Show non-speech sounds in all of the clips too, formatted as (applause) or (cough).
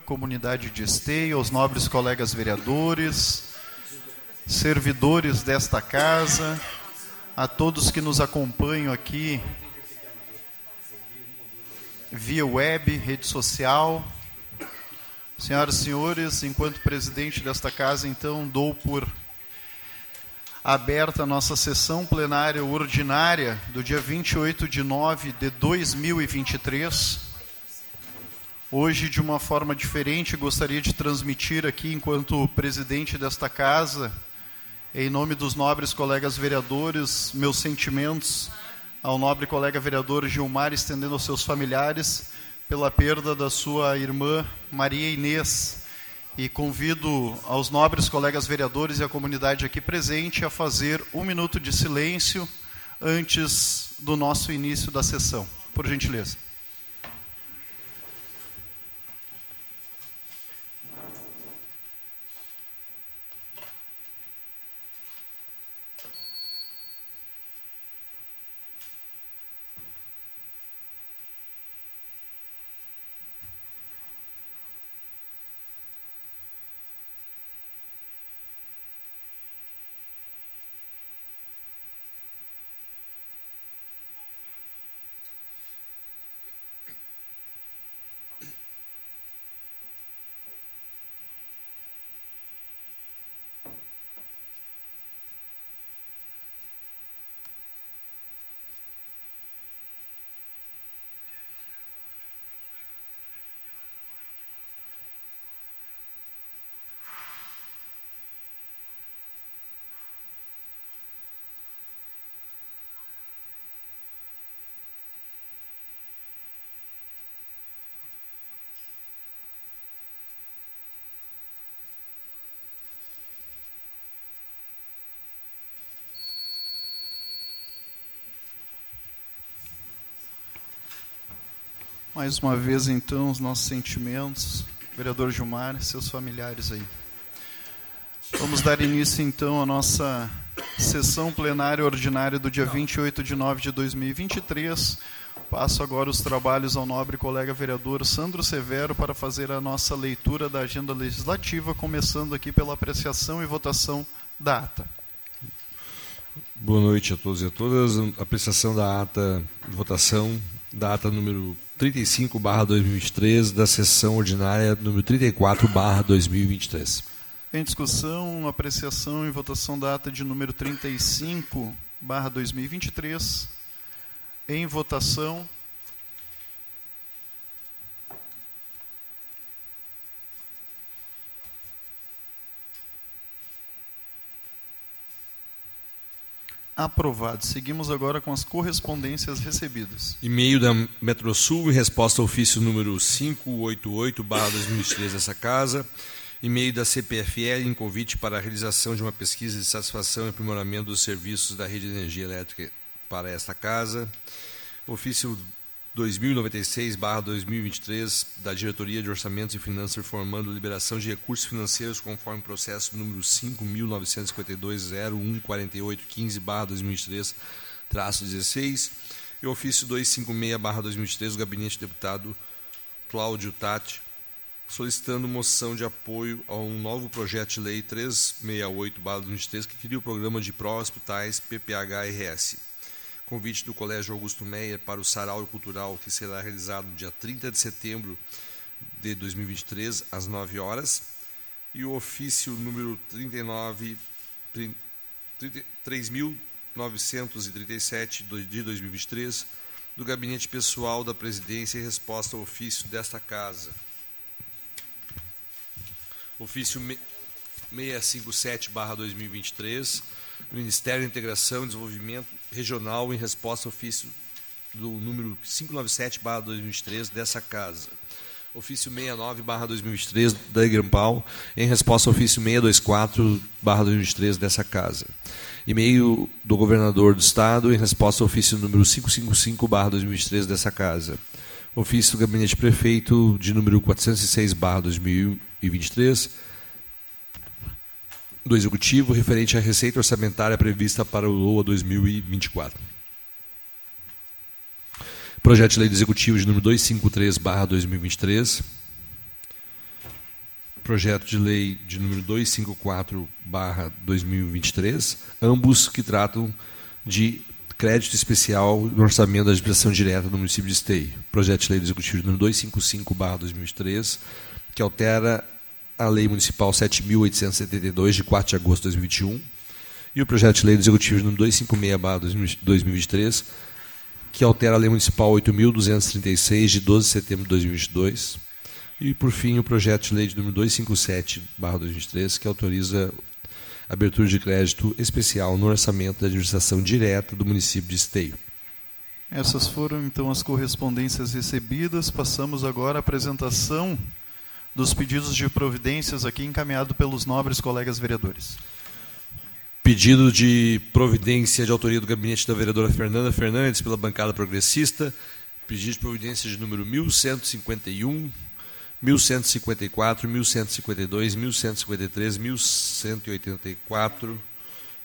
comunidade de Esteio, aos nobres colegas vereadores, servidores desta casa, a todos que nos acompanham aqui via web, rede social. Senhoras e senhores, enquanto presidente desta casa, então, dou por aberta a nossa sessão plenária ordinária do dia 28 de nove de 2023. Hoje, de uma forma diferente, gostaria de transmitir aqui, enquanto presidente desta casa, em nome dos nobres colegas vereadores, meus sentimentos ao nobre colega vereador Gilmar, estendendo aos seus familiares pela perda da sua irmã Maria Inês. E convido aos nobres colegas vereadores e a comunidade aqui presente a fazer um minuto de silêncio antes do nosso início da sessão. Por gentileza. Mais uma vez, então, os nossos sentimentos, vereador Gilmar seus familiares aí. Vamos dar início, então, à nossa sessão plenária ordinária do dia 28 de nove de 2023. Passo agora os trabalhos ao nobre colega vereador Sandro Severo para fazer a nossa leitura da agenda legislativa, começando aqui pela apreciação e votação da ata. Boa noite a todos e a todas. Apreciação da ata, votação da ata número 35 2023 da sessão ordinária número 34 2023. Em discussão, apreciação e votação da ata de número 35 2023. Em votação. Aprovado. Seguimos agora com as correspondências recebidas. E-mail da Metrosul em resposta ao ofício número 588-2003 dessa casa. E-mail da CPFL em convite para a realização de uma pesquisa de satisfação e aprimoramento dos serviços da rede de energia elétrica para esta casa. Ofício 2096-2023 da Diretoria de Orçamentos e Finanças informando liberação de recursos financeiros conforme processo número 5.952-014815-2023-16 e ofício 256-2023 do Gabinete do Deputado Cláudio Tati solicitando moção de apoio a um novo projeto de lei 368-2023 que cria o programa de pró-hospitais PPH-RS convite do Colégio Augusto Meyer para o Sarau Cultural, que será realizado no dia 30 de setembro de 2023, às 9 horas, e o ofício número 39, 3.937 de 2023, do Gabinete Pessoal da Presidência em resposta ao ofício desta Casa. Ofício 657-2023, do Ministério da Integração e Desenvolvimento regional em resposta ao ofício do número 597/2023 dessa casa. Ofício 69/2023 da Igrampal em resposta ao ofício 624/2023 dessa casa. E-mail do governador do estado em resposta ao ofício número 555/2023 dessa casa. Ofício do gabinete prefeito de número 406/2023 do Executivo referente à receita orçamentária prevista para o LOA 2024. Projeto de Lei do Executivo de número 253/2023. projeto de lei de número 254/2023, ambos que tratam de crédito especial no orçamento da administração direta do município de Esteio. Projeto de lei do executivo de número 255/2023, que altera a lei municipal 7872 de 4 de agosto de 2021 e o projeto de lei do executivo número 256/2023, que altera a lei municipal 8236 de 12 de setembro de 2022 e, por fim, o projeto de lei de número 257-2023, que autoriza abertura de crédito especial no orçamento da administração direta do município de Esteio. Essas foram, então, as correspondências recebidas. Passamos agora à apresentação dos pedidos de providências aqui encaminhado pelos nobres colegas vereadores. Pedido de providência de autoria do gabinete da vereadora Fernanda Fernandes pela bancada progressista. Pedido de providência de número 1151, 1154, 1152, 1153, 1184,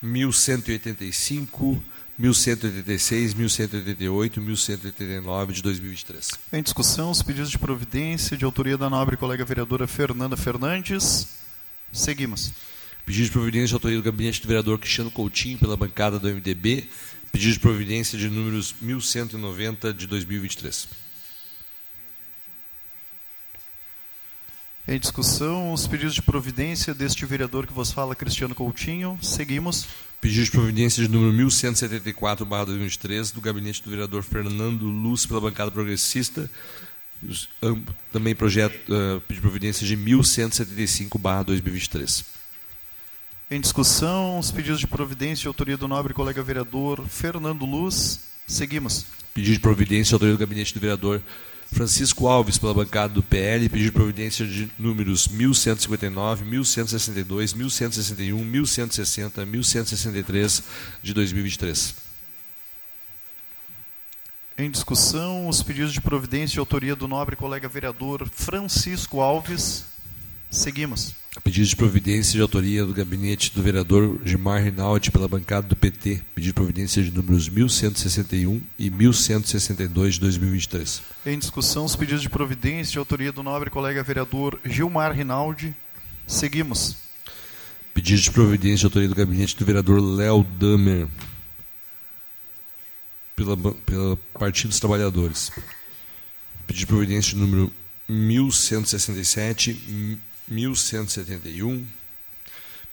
1185, 1186, 1188, 1189 de 2023. Em discussão, os pedidos de providência de autoria da nobre colega vereadora Fernanda Fernandes. Seguimos. Pedido de providência de autoria do gabinete do vereador Cristiano Coutinho pela bancada do MDB. Pedido de providência de números 1190 de 2023. Em discussão, os pedidos de providência deste vereador que vos fala, Cristiano Coutinho. Seguimos. Pedido de providência de número 1174, 2023, do gabinete do vereador Fernando Luz, pela bancada progressista. Também projeto, uh, pedido de providência de 1175, 2023. Em discussão, os pedidos de providência de autoria do nobre colega vereador Fernando Luz. Seguimos. Pedido de providência de autoria do gabinete do vereador Francisco Alves, pela bancada do PL, pediu providência de números 1159, 1162, 1161, 1160, 1163 de 2023. Em discussão, os pedidos de providência de autoria do nobre colega vereador Francisco Alves. Seguimos. Pedido de providência de autoria do gabinete do vereador Gilmar Rinaldi pela bancada do PT. Pedido de providência de números 1161 e 1162 de 2023. Em discussão, os pedidos de providência de autoria do nobre colega vereador Gilmar Rinaldi. Seguimos. Pedido de providência de autoria do gabinete do vereador Léo Damer pela, pela Partido dos Trabalhadores. Pedido de providência de número 1167 1171,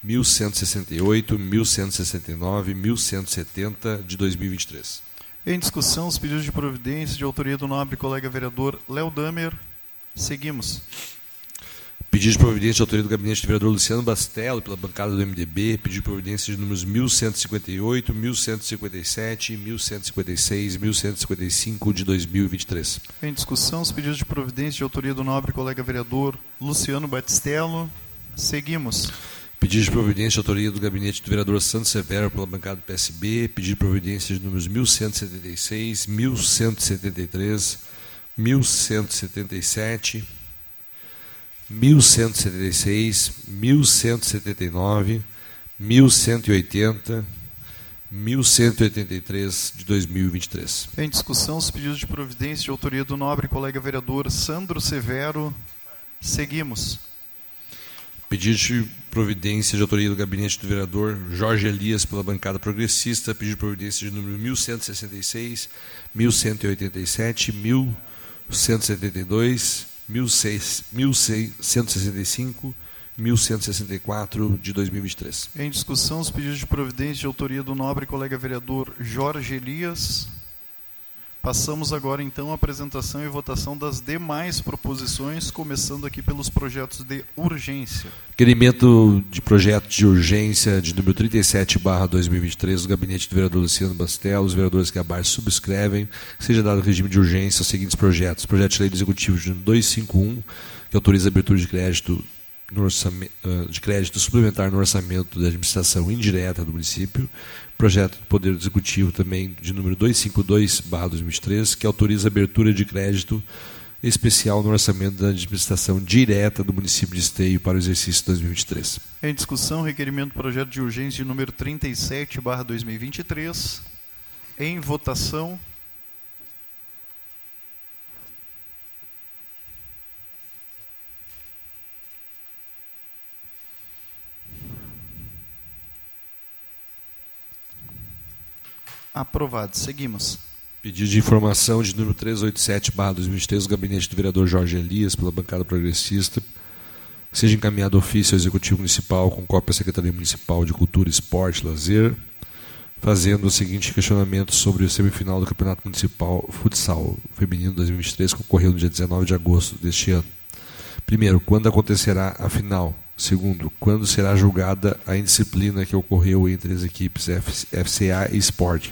1168, 1169, 1170 de 2023. Em discussão, os pedidos de providência de autoria do nobre colega vereador Léo Damer. Seguimos. Pedido de providência de autoria do gabinete do vereador Luciano Bastello, pela bancada do MDB, pedido de providência de números 1158, 1157, 1156, 1155 de 2023. Em discussão, os pedidos de providência de autoria do nobre colega vereador Luciano Batistello. Seguimos. Pedido de providência de autoria do gabinete do vereador Santos Severo pela bancada do PSB, pedido de providência de números 1176, 1173, 1177, 1176, 1179, 1180, 1183 de 2023. Em discussão, os pedidos de providência de autoria do nobre colega vereador Sandro Severo. Seguimos. Pedido de providência de autoria do gabinete do vereador Jorge Elias pela bancada progressista. Pedido de providência de número 1166, 1187, 1172, 1165, 1164 de 2023. Em discussão, os pedidos de providência de autoria do nobre colega vereador Jorge Elias. Passamos agora então à apresentação e votação das demais proposições, começando aqui pelos projetos de urgência. Requerimento de projeto de urgência de número 37, barra 2023, do gabinete do vereador Luciano Bastel, os vereadores que abaixo subscrevem, seja dado regime de urgência aos seguintes projetos. Projeto de lei do executivo de 251, que autoriza a abertura de crédito de crédito suplementar no orçamento da administração indireta do município projeto do Poder Executivo também de número 252/2003, que autoriza a abertura de crédito especial no orçamento da administração direta do município de Esteio para o exercício 2023. Em discussão, requerimento projeto de urgência de número 37/2023. Em votação. Aprovado. Seguimos. Pedido de informação de número 387-2023 do gabinete do vereador Jorge Elias, pela bancada progressista. Seja encaminhado ofício ao Executivo Municipal com cópia à Secretaria Municipal de Cultura, Esporte e Lazer, fazendo o seguinte questionamento sobre o semifinal do Campeonato Municipal Futsal Feminino 2023, que ocorreu no dia 19 de agosto deste ano. Primeiro, quando acontecerá a final? Segundo, quando será julgada a indisciplina que ocorreu entre as equipes FCA e Sport?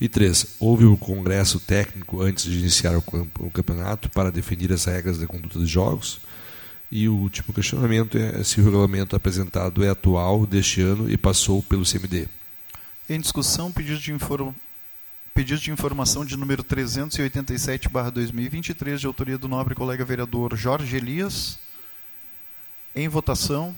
E três, houve o um congresso técnico antes de iniciar o campeonato para definir as regras da conduta dos jogos? E o último questionamento é se o regulamento apresentado é atual deste ano e passou pelo CMD. Em discussão, pedido de, inform... pedido de informação de número 387-2023, de autoria do nobre colega vereador Jorge Elias. Em votação.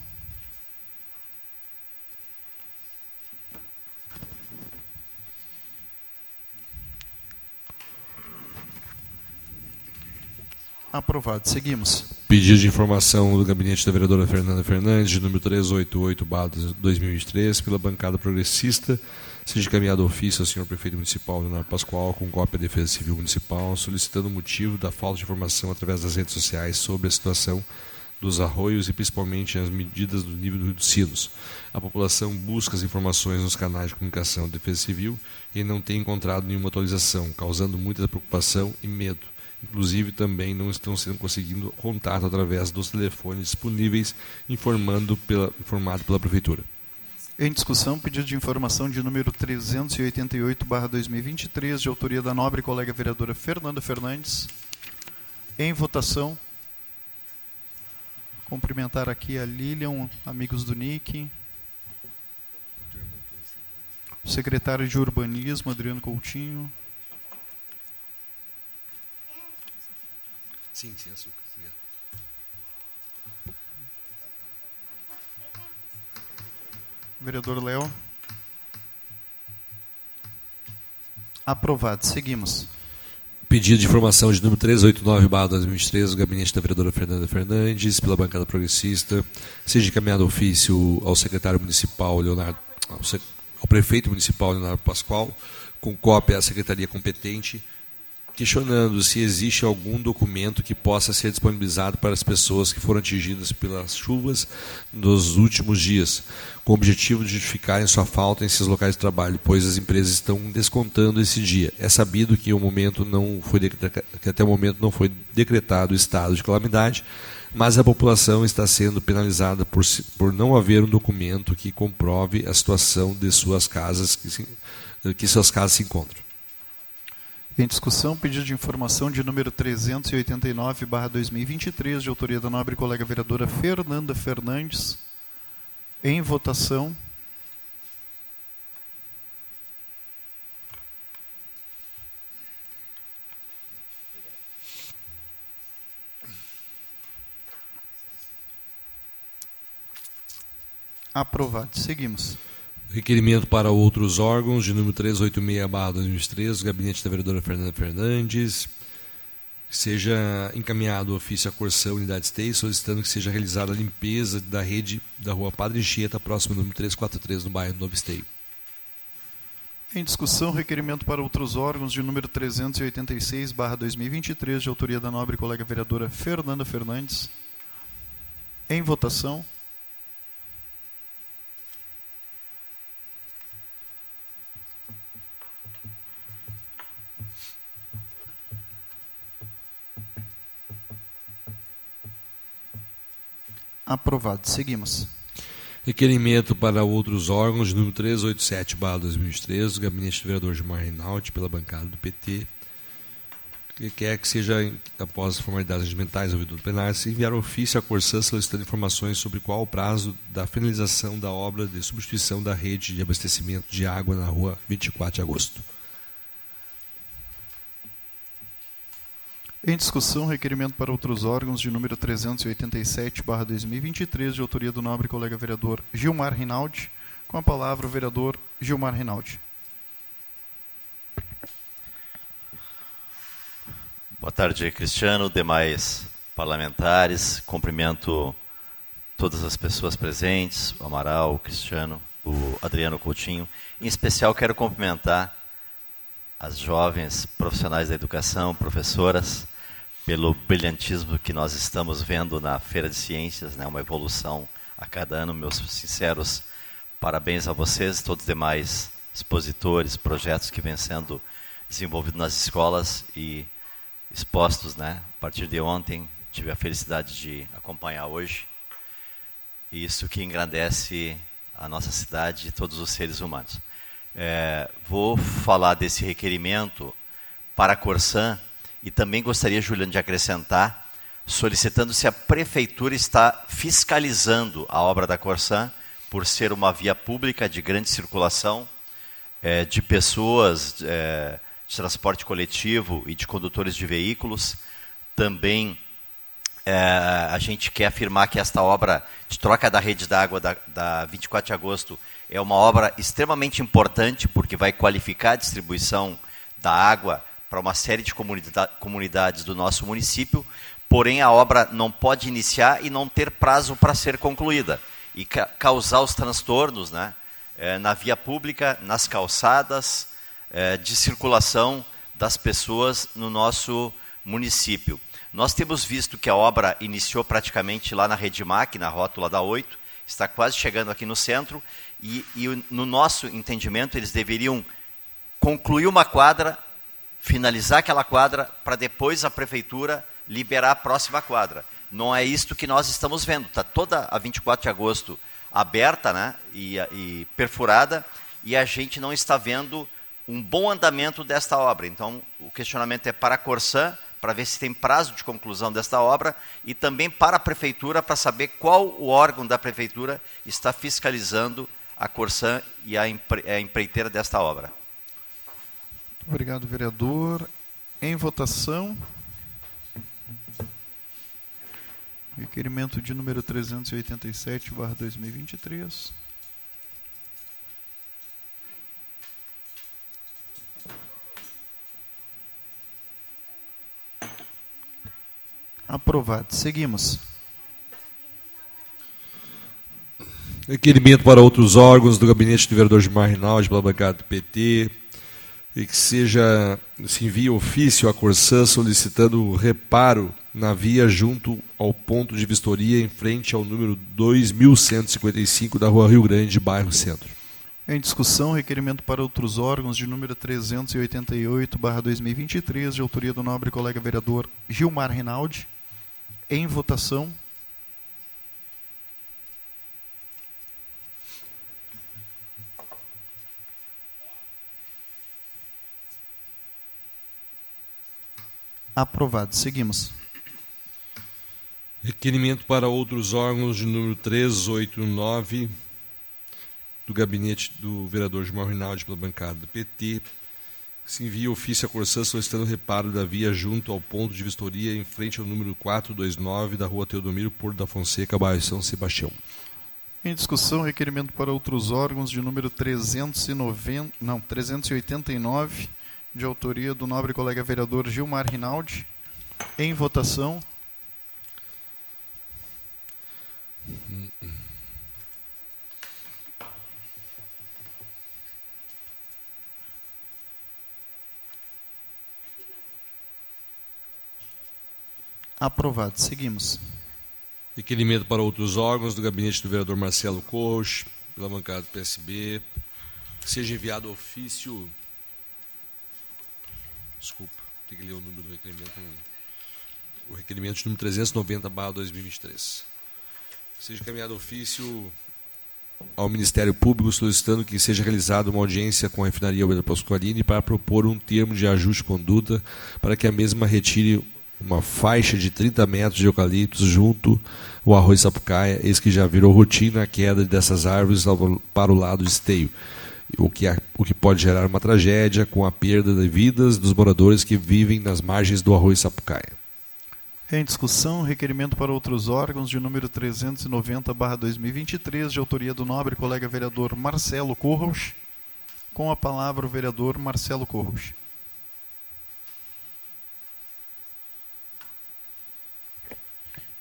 Aprovado. Seguimos. Pedido de informação do gabinete da vereadora Fernanda Fernandes, de número 388-2023, pela bancada progressista, seja encaminhado ofício ao senhor prefeito municipal Leonardo Pascoal, com cópia da Defesa Civil Municipal, solicitando o motivo da falta de informação através das redes sociais sobre a situação dos arroios e principalmente as medidas do nível dos Sinos. A população busca as informações nos canais de comunicação da Defesa Civil e não tem encontrado nenhuma atualização, causando muita preocupação e medo. Inclusive, também não estão sendo conseguindo contato através dos telefones disponíveis, informando pela, informado pela Prefeitura. Em discussão, pedido de informação de número 388-2023, de autoria da nobre colega vereadora Fernanda Fernandes. Em votação. Cumprimentar aqui a Lilian, amigos do NIC. O secretário de Urbanismo, Adriano Coutinho. Sim, sim, açúcar. Obrigado. Vereador Léo. Aprovado. Seguimos. Pedido de informação de número 389-2023 do gabinete da vereadora Fernanda Fernandes, pela bancada progressista, seja encaminhado ofício ao secretário municipal Leonardo, ao, ao prefeito municipal Leonardo Pascoal, com cópia à secretaria competente, questionando se existe algum documento que possa ser disponibilizado para as pessoas que foram atingidas pelas chuvas nos últimos dias, com o objetivo de justificarem sua falta em seus locais de trabalho, pois as empresas estão descontando esse dia. É sabido que o momento não foi que até o momento não foi decretado o estado de calamidade, mas a população está sendo penalizada por, por não haver um documento que comprove a situação de suas casas que, que suas casas se encontram. Em discussão, pedido de informação de número 389-2023, de autoria da nobre colega vereadora Fernanda Fernandes. Em votação. Aprovado. Seguimos. Requerimento para outros órgãos, de número 386-2003, gabinete da vereadora Fernanda Fernandes. Seja encaminhado o ofício à Corsão Unidade Esteio, solicitando que seja realizada a limpeza da rede da rua Padre Anchieta, próximo ao número 343, no bairro Novo Esteio. Em discussão, requerimento para outros órgãos de número 386-2023, de autoria da nobre colega vereadora Fernanda Fernandes. Em votação. Aprovado. Seguimos. Requerimento para outros órgãos, número 387-2013, do gabinete do vereador Gilmar Reinaldi, pela bancada do PT, que quer que seja, após as formalidades regimentais ouvido do plenário, se enviar ofício à Corsã solicitando informações sobre qual o prazo da finalização da obra de substituição da rede de abastecimento de água na rua 24 de agosto. Em discussão, requerimento para outros órgãos de número 387-2023, de autoria do nobre colega vereador Gilmar Rinaldi. Com a palavra, o vereador Gilmar Rinaldi. Boa tarde, Cristiano, demais parlamentares. Cumprimento todas as pessoas presentes, o Amaral, o Cristiano, o Adriano Coutinho. Em especial, quero cumprimentar as jovens profissionais da educação, professoras, pelo brilhantismo que nós estamos vendo na Feira de Ciências, né, uma evolução a cada ano. Meus sinceros parabéns a vocês e todos os demais expositores, projetos que vêm sendo desenvolvidos nas escolas e expostos, né? A partir de ontem, tive a felicidade de acompanhar hoje. Isso que engrandece a nossa cidade e todos os seres humanos. É, vou falar desse requerimento para a Corsan e também gostaria, Juliano, de acrescentar, solicitando se a prefeitura está fiscalizando a obra da Corsan por ser uma via pública de grande circulação é, de pessoas, é, de transporte coletivo e de condutores de veículos. Também é, a gente quer afirmar que esta obra de troca da rede d'água da, da 24 de agosto é uma obra extremamente importante, porque vai qualificar a distribuição da água para uma série de comunidades do nosso município, porém a obra não pode iniciar e não ter prazo para ser concluída, e ca causar os transtornos né, é, na via pública, nas calçadas, é, de circulação das pessoas no nosso município. Nós temos visto que a obra iniciou praticamente lá na Redmac, na rótula da 8, está quase chegando aqui no centro, e, e no nosso entendimento eles deveriam concluir uma quadra, finalizar aquela quadra, para depois a prefeitura liberar a próxima quadra. Não é isto que nós estamos vendo. Está toda a 24 de agosto aberta né, e, e perfurada, e a gente não está vendo um bom andamento desta obra. Então, o questionamento é para a Corsã, para ver se tem prazo de conclusão desta obra, e também para a Prefeitura, para saber qual o órgão da Prefeitura está fiscalizando a Corsã e a, a empreiteira desta obra. Obrigado, vereador. Em votação. Requerimento de número 387, barra 2023. Aprovado. Seguimos. Requerimento para outros órgãos do gabinete do vereador Gilmar Rinaldi pela bancada do PT e que seja se envie ofício à Corsã solicitando reparo na via junto ao ponto de vistoria em frente ao número 2155 da Rua Rio Grande, bairro Centro. Em discussão, requerimento para outros órgãos de número 388/2023, de autoria do nobre colega vereador Gilmar Rinaldi. Em votação. Aprovado. Seguimos. Requerimento para outros órgãos de número 389 do gabinete do vereador Gilmar Rinaldi pela bancada do PT, se envia ofício à Corsã solicitando reparo da via junto ao ponto de vistoria em frente ao número 429 da rua Teodomiro Porto da Fonseca, bairro São Sebastião. Em discussão, requerimento para outros órgãos de número 390, não, 389, de autoria do nobre colega vereador Gilmar Rinaldi. Em votação. Aprovado. Seguimos. Requerimento para outros órgãos do gabinete do vereador Marcelo Corros, pela bancada do PSB, seja enviado ofício. Desculpa, tem que ler o número do requerimento. O requerimento de número 390 2023. Seja encaminhado ofício ao Ministério Público solicitando que seja realizada uma audiência com a refinaria Alberto Pasqualini para propor um termo de ajuste de conduta para que a mesma retire uma faixa de 30 metros de eucaliptos junto ao arroz sapucaia, eis que já virou rotina a queda dessas árvores para o lado esteio, o que, o que pode gerar uma tragédia com a perda de vidas dos moradores que vivem nas margens do arroz sapucaia. Em discussão, requerimento para outros órgãos de número 390-2023, de autoria do nobre colega vereador Marcelo Corros. Com a palavra o vereador Marcelo Corros.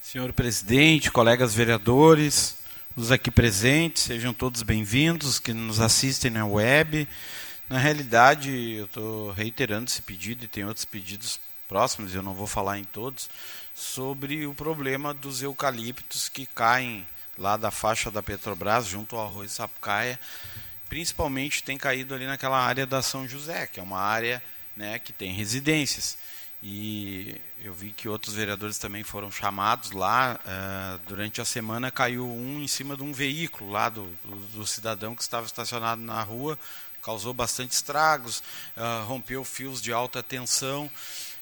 Senhor presidente, colegas vereadores, os aqui presentes, sejam todos bem-vindos, que nos assistem na web, Na realidade, eu estou reiterando esse pedido e tem outros pedidos próximos, eu não vou falar em todos, sobre o problema dos eucaliptos que caem lá da faixa da Petrobras, junto ao arroz Sapucaia. Principalmente tem caído ali naquela área da São José, que é uma área né, que tem residências. E eu vi que outros vereadores também foram chamados lá. Uh, durante a semana caiu um em cima de um veículo lá do, do, do cidadão que estava estacionado na rua, causou bastante estragos, uh, rompeu fios de alta tensão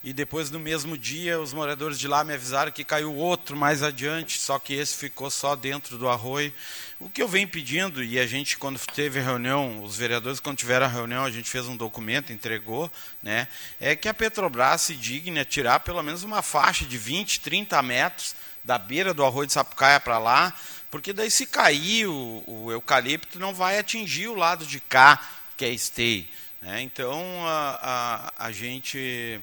e depois no mesmo dia os moradores de lá me avisaram que caiu outro mais adiante, só que esse ficou só dentro do arroio. O que eu venho pedindo, e a gente quando teve a reunião, os vereadores quando tiveram a reunião, a gente fez um documento, entregou, né, é que a Petrobras se digne a tirar pelo menos uma faixa de 20, 30 metros da beira do arroio de Sapucaia para lá, porque daí se cair o, o, eucalipto não vai atingir o lado de cá, que é esteio. Né? Então a, a, a gente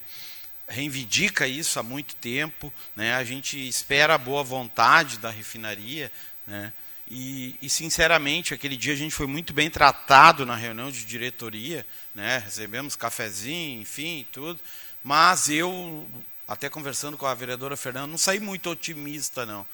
reivindica isso há muito tempo, né? a gente espera a boa vontade da refinaria, né? e, e, sinceramente, aquele dia a gente foi muito bem tratado na reunião de diretoria, né? recebemos cafezinho, enfim, tudo, mas eu, até conversando com a vereadora Fernanda, não saí muito otimista, não,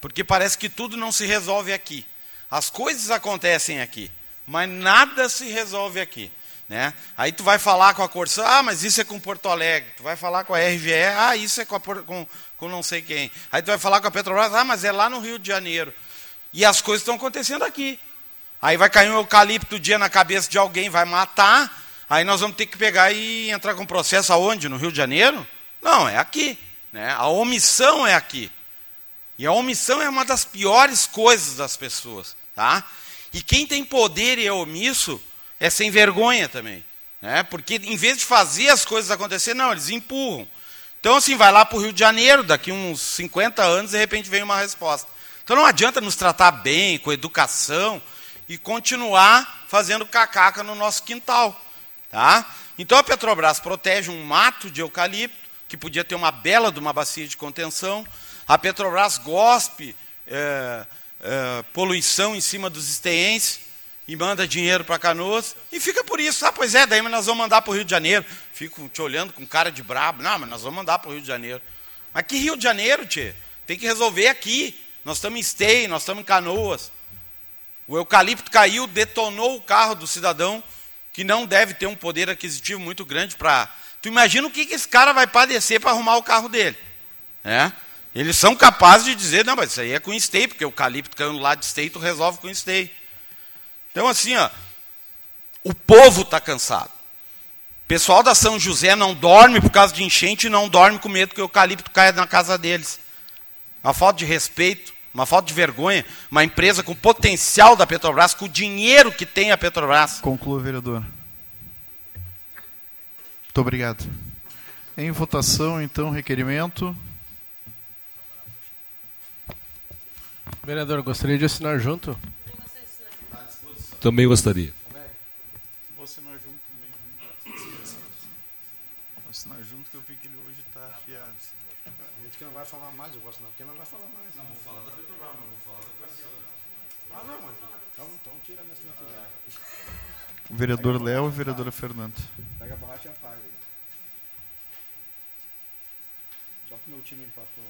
porque parece que tudo não se resolve aqui. As coisas acontecem aqui, mas nada se resolve aqui. Né? Aí tu vai falar com a Corsã, ah, mas isso é com Porto Alegre. Tu vai falar com a RGE, ah, isso é com, a, com, com não sei quem. Aí tu vai falar com a Petrobras, ah, mas é lá no Rio de Janeiro. E as coisas estão acontecendo aqui. Aí vai cair um eucalipto dia na cabeça de alguém, vai matar. Aí nós vamos ter que pegar e entrar com processo aonde? No Rio de Janeiro? Não, é aqui. Né? A omissão é aqui. E a omissão é uma das piores coisas das pessoas. Tá? E quem tem poder e é omisso é sem vergonha também. Né? Porque em vez de fazer as coisas acontecer, não, eles empurram. Então, assim, vai lá para o Rio de Janeiro, daqui uns 50 anos, de repente vem uma resposta. Então não adianta nos tratar bem, com educação, e continuar fazendo cacaca no nosso quintal. Tá? Então a Petrobras protege um mato de eucalipto, que podia ter uma bela de uma bacia de contenção. A Petrobras gospe é, é, poluição em cima dos esteenses e manda dinheiro para Canoas e fica por isso. Ah, pois é, daí nós vamos mandar para o Rio de Janeiro. Fico te olhando com cara de brabo. Não, mas nós vamos mandar para o Rio de Janeiro. Mas que Rio de Janeiro, tchê? Tem que resolver aqui. Nós estamos em Esteio, nós estamos em Canoas. O eucalipto caiu, detonou o carro do cidadão, que não deve ter um poder aquisitivo muito grande para. Tu imagina o que, que esse cara vai padecer para arrumar o carro dele. É? Eles são capazes de dizer, não, mas isso aí é com esteio, porque o eucalipto caiu lado de esteio, tu resolve com esteio. Então, assim, ó, o povo está cansado. O pessoal da São José não dorme por causa de enchente e não dorme com medo que o eucalipto caia na casa deles. Uma falta de respeito, uma falta de vergonha. Uma empresa com potencial da Petrobras, com o dinheiro que tem a Petrobras. Conclua, vereador. Muito obrigado. Em votação, então, requerimento. Vereador, gostaria de assinar junto? Também gostaria. Vou assinar junto também. Vou assinar junto que eu vi que ele hoje está afiado. Gente que não vai falar mais, eu vou assinar porque não vai falar mais. Não, vou falar da Petrobras, mas vou falar da Corsão. Ah, não, mas então, então tira a minha assinatura. O vereador Léo e a vereadora Fernanda. Pega a borracha e apaga aí. Só que o meu time empatou.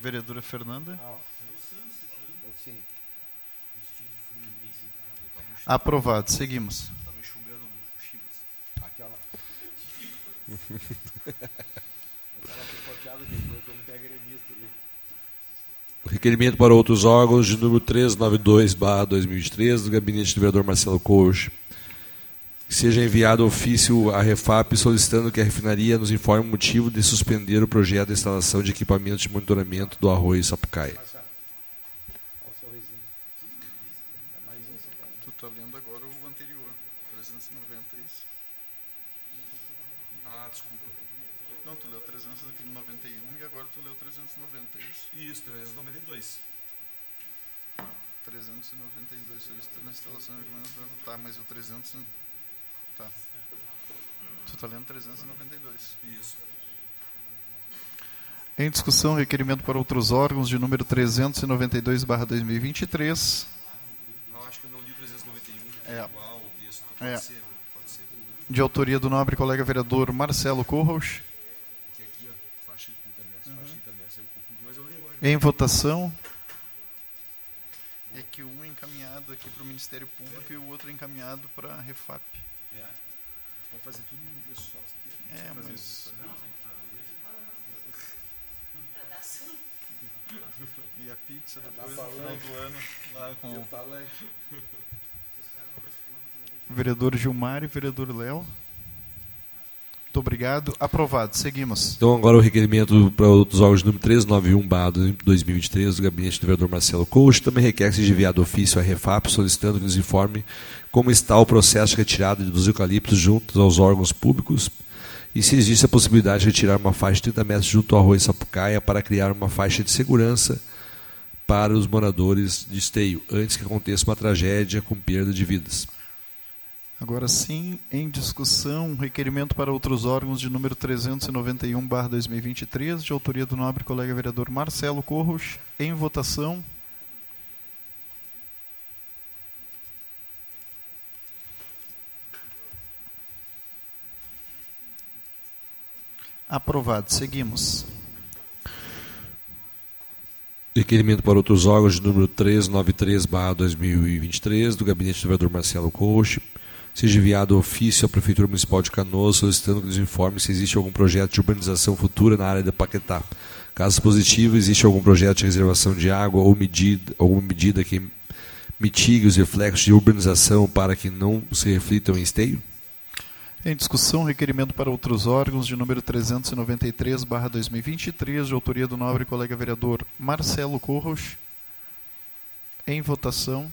Vereadora Fernanda. Ah, ó. Sim. Aprovado. Seguimos. Aquela. Aquela picoteada que foi como pega gremista ali. Requerimento para outros órgãos de número 392-2023 do gabinete do vereador Marcelo Coach. Que seja enviado ofício à Refap solicitando que a refinaria nos informe o motivo de suspender o projeto de instalação de equipamentos de monitoramento do arroio Sapucaia. Olha o sorrisinho. É mais um. Tu está lendo agora o anterior. 390, é isso? Ah, desculpa. Não, tu leu 391 e agora tu leu 390, é isso? Isso, 392. 392 solicitando a instalação de equipamentos. Tá, mas o 300. Tá. Tu está lendo 392. Isso. Em discussão, requerimento para outros órgãos de número 392-2023. Eu acho que eu não li 391. É. Igual o texto. É. De autoria do nobre colega vereador Marcelo Corros. Em votação. É que um é encaminhado aqui para o Ministério Público e o outro é encaminhado para a Refap. Fazer tudo em inglês só. É, mas. E a pizza depois no final do ano lá com o vereador Gilmar e vereador Léo. Muito obrigado. Aprovado. Seguimos. Então, agora o requerimento para os órgãos número 391-2023 do gabinete do vereador Marcelo Coach também requer que seja enviado ofício à Refap solicitando que nos informe como está o processo de retirada dos eucaliptos junto aos órgãos públicos e se existe a possibilidade de retirar uma faixa de 30 metros junto ao arroio Sapucaia para criar uma faixa de segurança para os moradores de Esteio, antes que aconteça uma tragédia com perda de vidas. Agora sim, em discussão, requerimento para outros órgãos de número 391/2023, de autoria do nobre colega vereador Marcelo Corros, em votação. Aprovado. Seguimos. Requerimento para outros órgãos de número 393-2023, do gabinete do vereador Marcelo Coach, seja enviado ofício à Prefeitura Municipal de Canoas solicitando que nos informe se existe algum projeto de urbanização futura na área da Paquetá. Caso positivo, existe algum projeto de reservação de água ou medida, alguma medida que mitigue os reflexos de urbanização para que não se reflitam em esteio? Em discussão, requerimento para outros órgãos de número 393/2023, de autoria do nobre colega vereador Marcelo Corros. Em votação.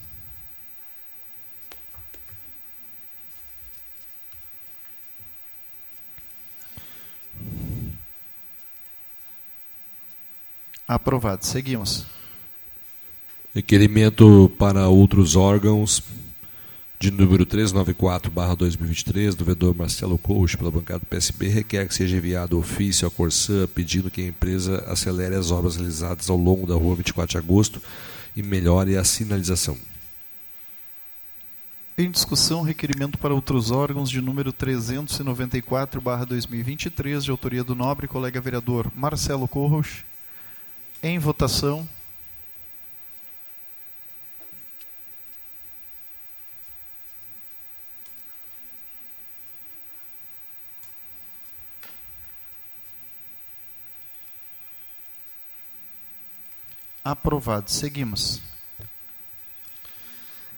Aprovado. Seguimos. Requerimento para outros órgãos de número 394-2023, do vereador Marcelo Coach, pela bancada do PSB, requer que seja enviado ofício à Corsã pedindo que a empresa acelere as obras realizadas ao longo da rua 24 de agosto e melhore a sinalização. Em discussão, requerimento para outros órgãos de número 394-2023, de autoria do nobre colega vereador Marcelo Corros. Em votação. Aprovado. Seguimos.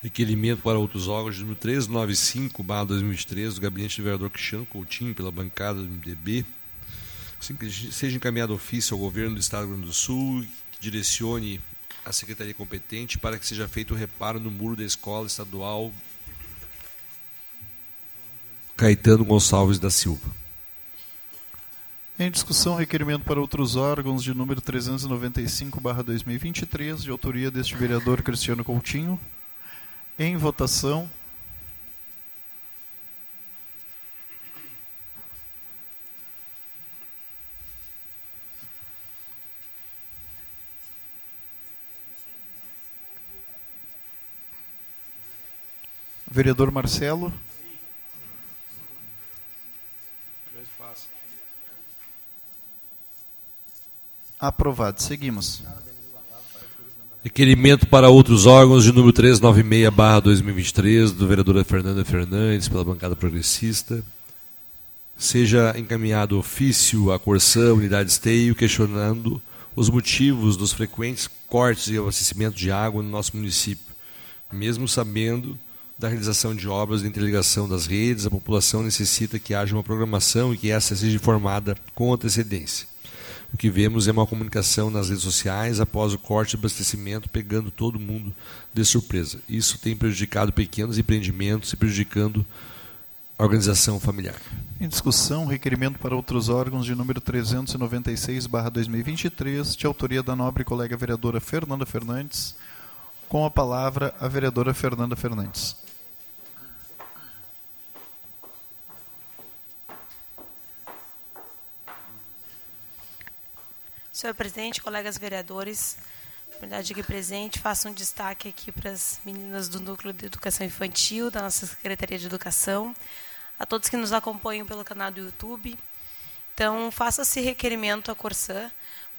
Requerimento para outros órgãos, número 395-2023, do gabinete do vereador Cristiano Coutinho, pela bancada do MDB. Assim, que seja encaminhado ofício ao governo do Estado do Rio Grande do Sul, que direcione a secretaria competente para que seja feito o reparo no muro da escola estadual Caetano Gonçalves da Silva. Em discussão, requerimento para outros órgãos de número 395/2023, de autoria deste vereador Cristiano Coutinho. Em votação. Vereador Marcelo. Aprovado. Seguimos. Requerimento para outros órgãos de número 396-2023, do vereadora Fernanda Fernandes, pela bancada progressista. Seja encaminhado ofício à Corsã, Unidade Esteio, questionando os motivos dos frequentes cortes e abastecimento de água no nosso município. Mesmo sabendo da realização de obras de interligação das redes, a população necessita que haja uma programação e que essa seja informada com antecedência. O que vemos é uma comunicação nas redes sociais após o corte de abastecimento, pegando todo mundo de surpresa. Isso tem prejudicado pequenos empreendimentos e prejudicando a organização familiar. Em discussão, requerimento para outros órgãos de número 396/2023, de autoria da nobre colega vereadora Fernanda Fernandes. Com a palavra a vereadora Fernanda Fernandes. Senhor presidente, colegas vereadores, comunidade aqui presente. Faço um destaque aqui para as meninas do Núcleo de Educação Infantil, da nossa Secretaria de Educação, a todos que nos acompanham pelo canal do YouTube. Então, faça esse requerimento à Corsã,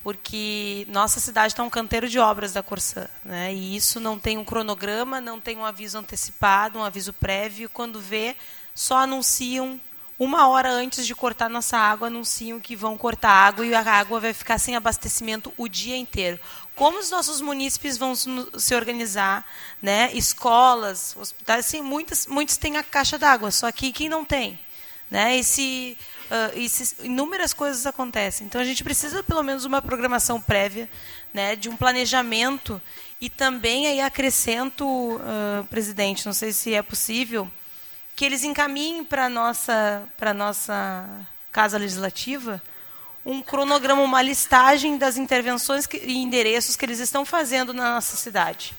porque nossa cidade está um canteiro de obras da Corsã. Né? E isso não tem um cronograma, não tem um aviso antecipado, um aviso prévio. Quando vê, só anunciam uma hora antes de cortar nossa água, anunciam que vão cortar água e a água vai ficar sem abastecimento o dia inteiro. Como os nossos munícipes vão se organizar, né? Escolas, hospitais, sim, muitos, têm a caixa d'água, só que quem não tem, né? Esse, uh, esses, inúmeras coisas acontecem. Então a gente precisa pelo menos uma programação prévia, né? De um planejamento e também aí acrescento, uh, presidente, não sei se é possível que eles encaminhem para a nossa, nossa Casa Legislativa um cronograma, uma listagem das intervenções que, e endereços que eles estão fazendo na nossa cidade.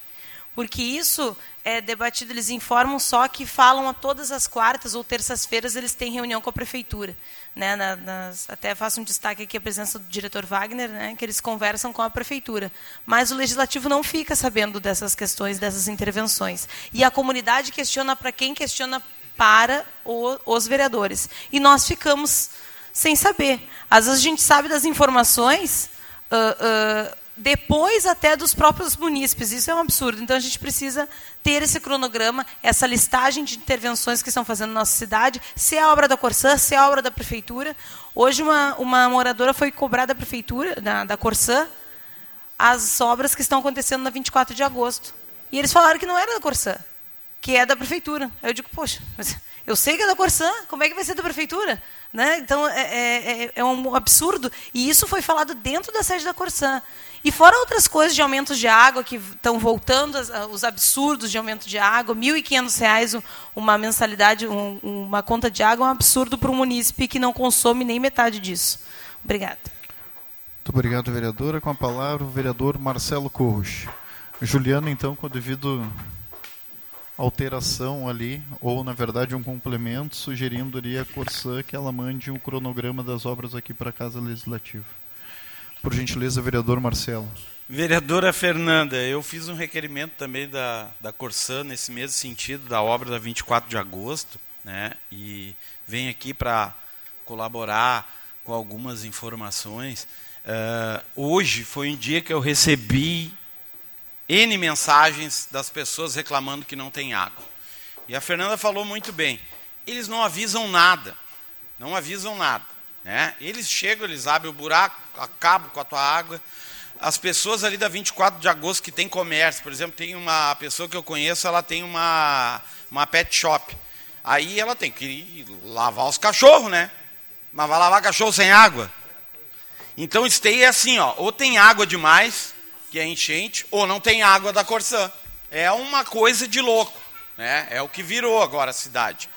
Porque isso é debatido, eles informam só que falam a todas as quartas ou terças-feiras eles têm reunião com a prefeitura. Né, na, nas, até faço um destaque aqui a presença do diretor Wagner, né, que eles conversam com a prefeitura. Mas o legislativo não fica sabendo dessas questões, dessas intervenções. E a comunidade questiona para quem questiona para o, os vereadores. E nós ficamos sem saber. Às vezes a gente sabe das informações uh, uh, depois até dos próprios munícipes. Isso é um absurdo. Então a gente precisa ter esse cronograma, essa listagem de intervenções que estão fazendo na nossa cidade, se é obra da Corsã, se é obra da prefeitura. Hoje uma, uma moradora foi cobrada da prefeitura, da, da Corsã, as obras que estão acontecendo na 24 de agosto. E eles falaram que não era da Corsã que é da prefeitura. Eu digo, poxa, eu sei que é da Corsã, como é que vai ser da prefeitura? Né? Então, é, é, é, é, um absurdo. E isso foi falado dentro da sede da Corsã. E fora outras coisas de aumentos de água, que estão voltando, os absurdos de aumento de água, R$ 1.500 uma mensalidade, um, uma conta de água, é um absurdo para um munícipe que não consome nem metade disso. Obrigada. Muito obrigado, vereadora. Com a palavra, o vereador Marcelo Corros. Juliana, então, com o devido alteração ali, ou na verdade um complemento, sugerindo ali a Corsã que ela mande um cronograma das obras aqui para a Casa Legislativa. Por gentileza, vereador Marcelo. Vereadora Fernanda, eu fiz um requerimento também da, da Corsã nesse mesmo sentido, da obra da 24 de agosto, né, e venho aqui para colaborar com algumas informações. Uh, hoje foi um dia que eu recebi N mensagens das pessoas reclamando que não tem água. E a Fernanda falou muito bem. Eles não avisam nada. Não avisam nada. Né? Eles chegam, eles abrem o buraco, acabam com a tua água. As pessoas ali da 24 de agosto que tem comércio, por exemplo, tem uma pessoa que eu conheço, ela tem uma, uma pet shop. Aí ela tem que lavar os cachorros, né? Mas vai lavar cachorro sem água. Então, stay é assim, ó, ou tem água demais, que é enchente, ou não tem água da Corsã. É uma coisa de louco. Né? É o que virou agora a cidade.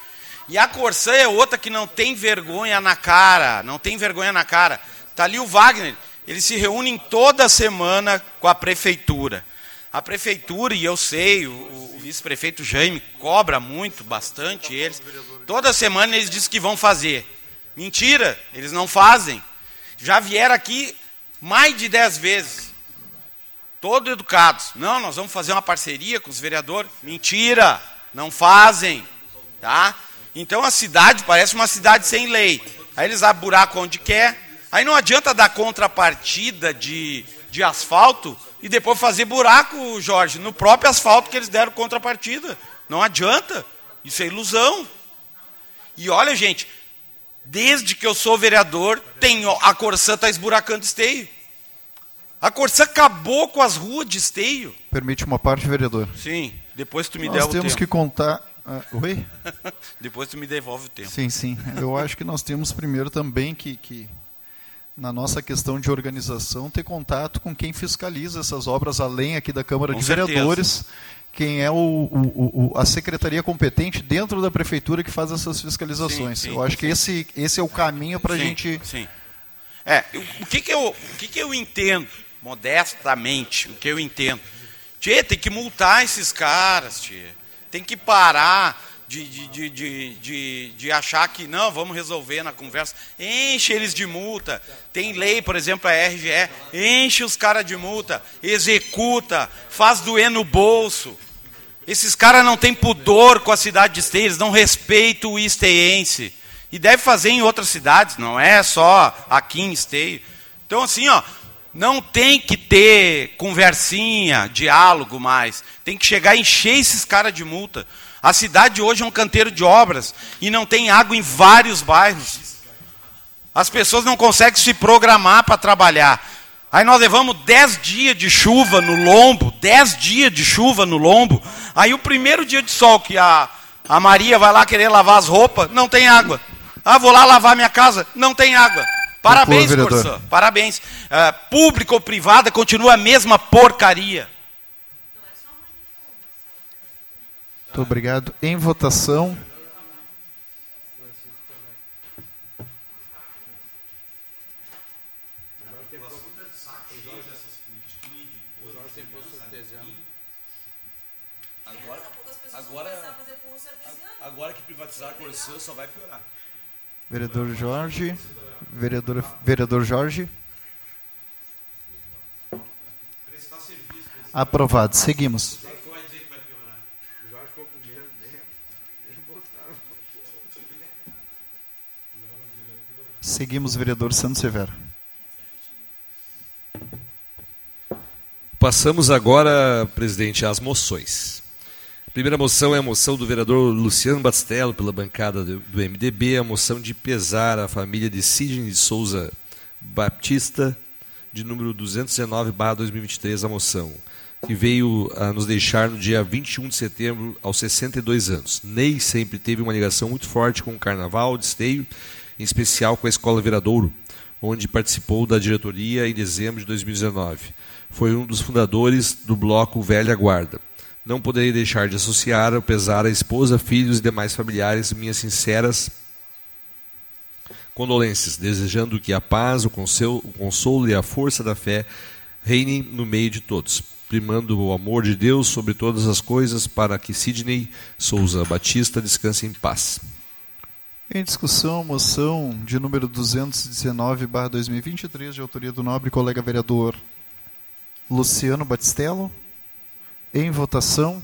E a Corsã é outra que não tem vergonha na cara. Não tem vergonha na cara. Está ali o Wagner. Eles se reúnem toda semana com a prefeitura. A prefeitura, e eu sei, o, o vice-prefeito Jaime cobra muito, bastante eles. Toda semana eles dizem que vão fazer. Mentira, eles não fazem. Já vieram aqui mais de dez vezes todo educados. Não, nós vamos fazer uma parceria com os vereadores. Mentira, não fazem, tá? Então a cidade parece uma cidade sem lei. Aí eles abrem buraco onde quer. Aí não adianta dar contrapartida de, de asfalto e depois fazer buraco, Jorge, no próprio asfalto que eles deram contrapartida. Não adianta. Isso é ilusão. E olha, gente, desde que eu sou vereador, tenho, a Corsã está esburacando esteio. A Corsã acabou com as ruas de esteio. Permite uma parte, vereador? Sim, depois tu me devolve o tempo. Nós temos que contar... Uh, oi? (laughs) depois tu me devolve o tempo. Sim, sim. Eu acho que nós temos primeiro também que, que, na nossa questão de organização, ter contato com quem fiscaliza essas obras, além aqui da Câmara com de certeza. Vereadores, quem é o, o, o, a secretaria competente dentro da prefeitura que faz essas fiscalizações. Sim, sim, eu acho sim. que esse, esse é o caminho para a gente... Sim, é, o que, que, eu, o que, que eu entendo modestamente, o que eu entendo. Tchê, tem que multar esses caras, tchê. Tem que parar. de, de, de, de, de, achar que não, vamos resolver na conversa. Enche eles de multa. Tem lei, por exemplo, a RGE. Enche os caras de multa, executa, faz doer no bolso. Esses caras não têm pudor com a cidade de Esteio, eles não respeitam o esteiense. E deve fazer em outras cidades, não é só aqui em Esteio. Então, assim, ó, não tem que ter conversinha, diálogo mais. Tem que chegar e encher esses caras de multa. A cidade hoje é um canteiro de obras e não tem água em vários bairros. As pessoas não conseguem se programar para trabalhar. Aí nós levamos 10 dias de chuva no lombo, 10 dias de chuva no lombo. Aí o primeiro dia de sol que a, a Maria vai lá querer lavar as roupas, não tem água. Ah, vou lá lavar minha casa, não tem água. Parabéns, Corsã. Parabéns. Uh, público ou privada continua a mesma porcaria. Muito obrigado. Em votação. Agora que privatizar a Corsã só vai piorar. Vereador Jorge. Vereador, vereador Jorge. Aprovado. Seguimos. Seguimos, vereador Santos Severo. Passamos agora, presidente, às moções. Primeira moção é a moção do vereador Luciano Bastello, pela bancada do, do MDB, a moção de pesar a família de Sidney Souza Baptista, de número 219-2023, a moção, que veio a nos deixar no dia 21 de setembro, aos 62 anos. Ney sempre teve uma ligação muito forte com o carnaval de esteio em especial com a Escola Viradouro, onde participou da diretoria em dezembro de 2019. Foi um dos fundadores do bloco Velha Guarda. Não poderia deixar de associar ao pesar a esposa, filhos e demais familiares minhas sinceras condolências, desejando que a paz, o consolo e a força da fé reinem no meio de todos, primando o amor de Deus sobre todas as coisas, para que Sidney Souza Batista descanse em paz. Em discussão, moção de número 219/2023, de autoria do nobre colega vereador Luciano Batistello. Em votação.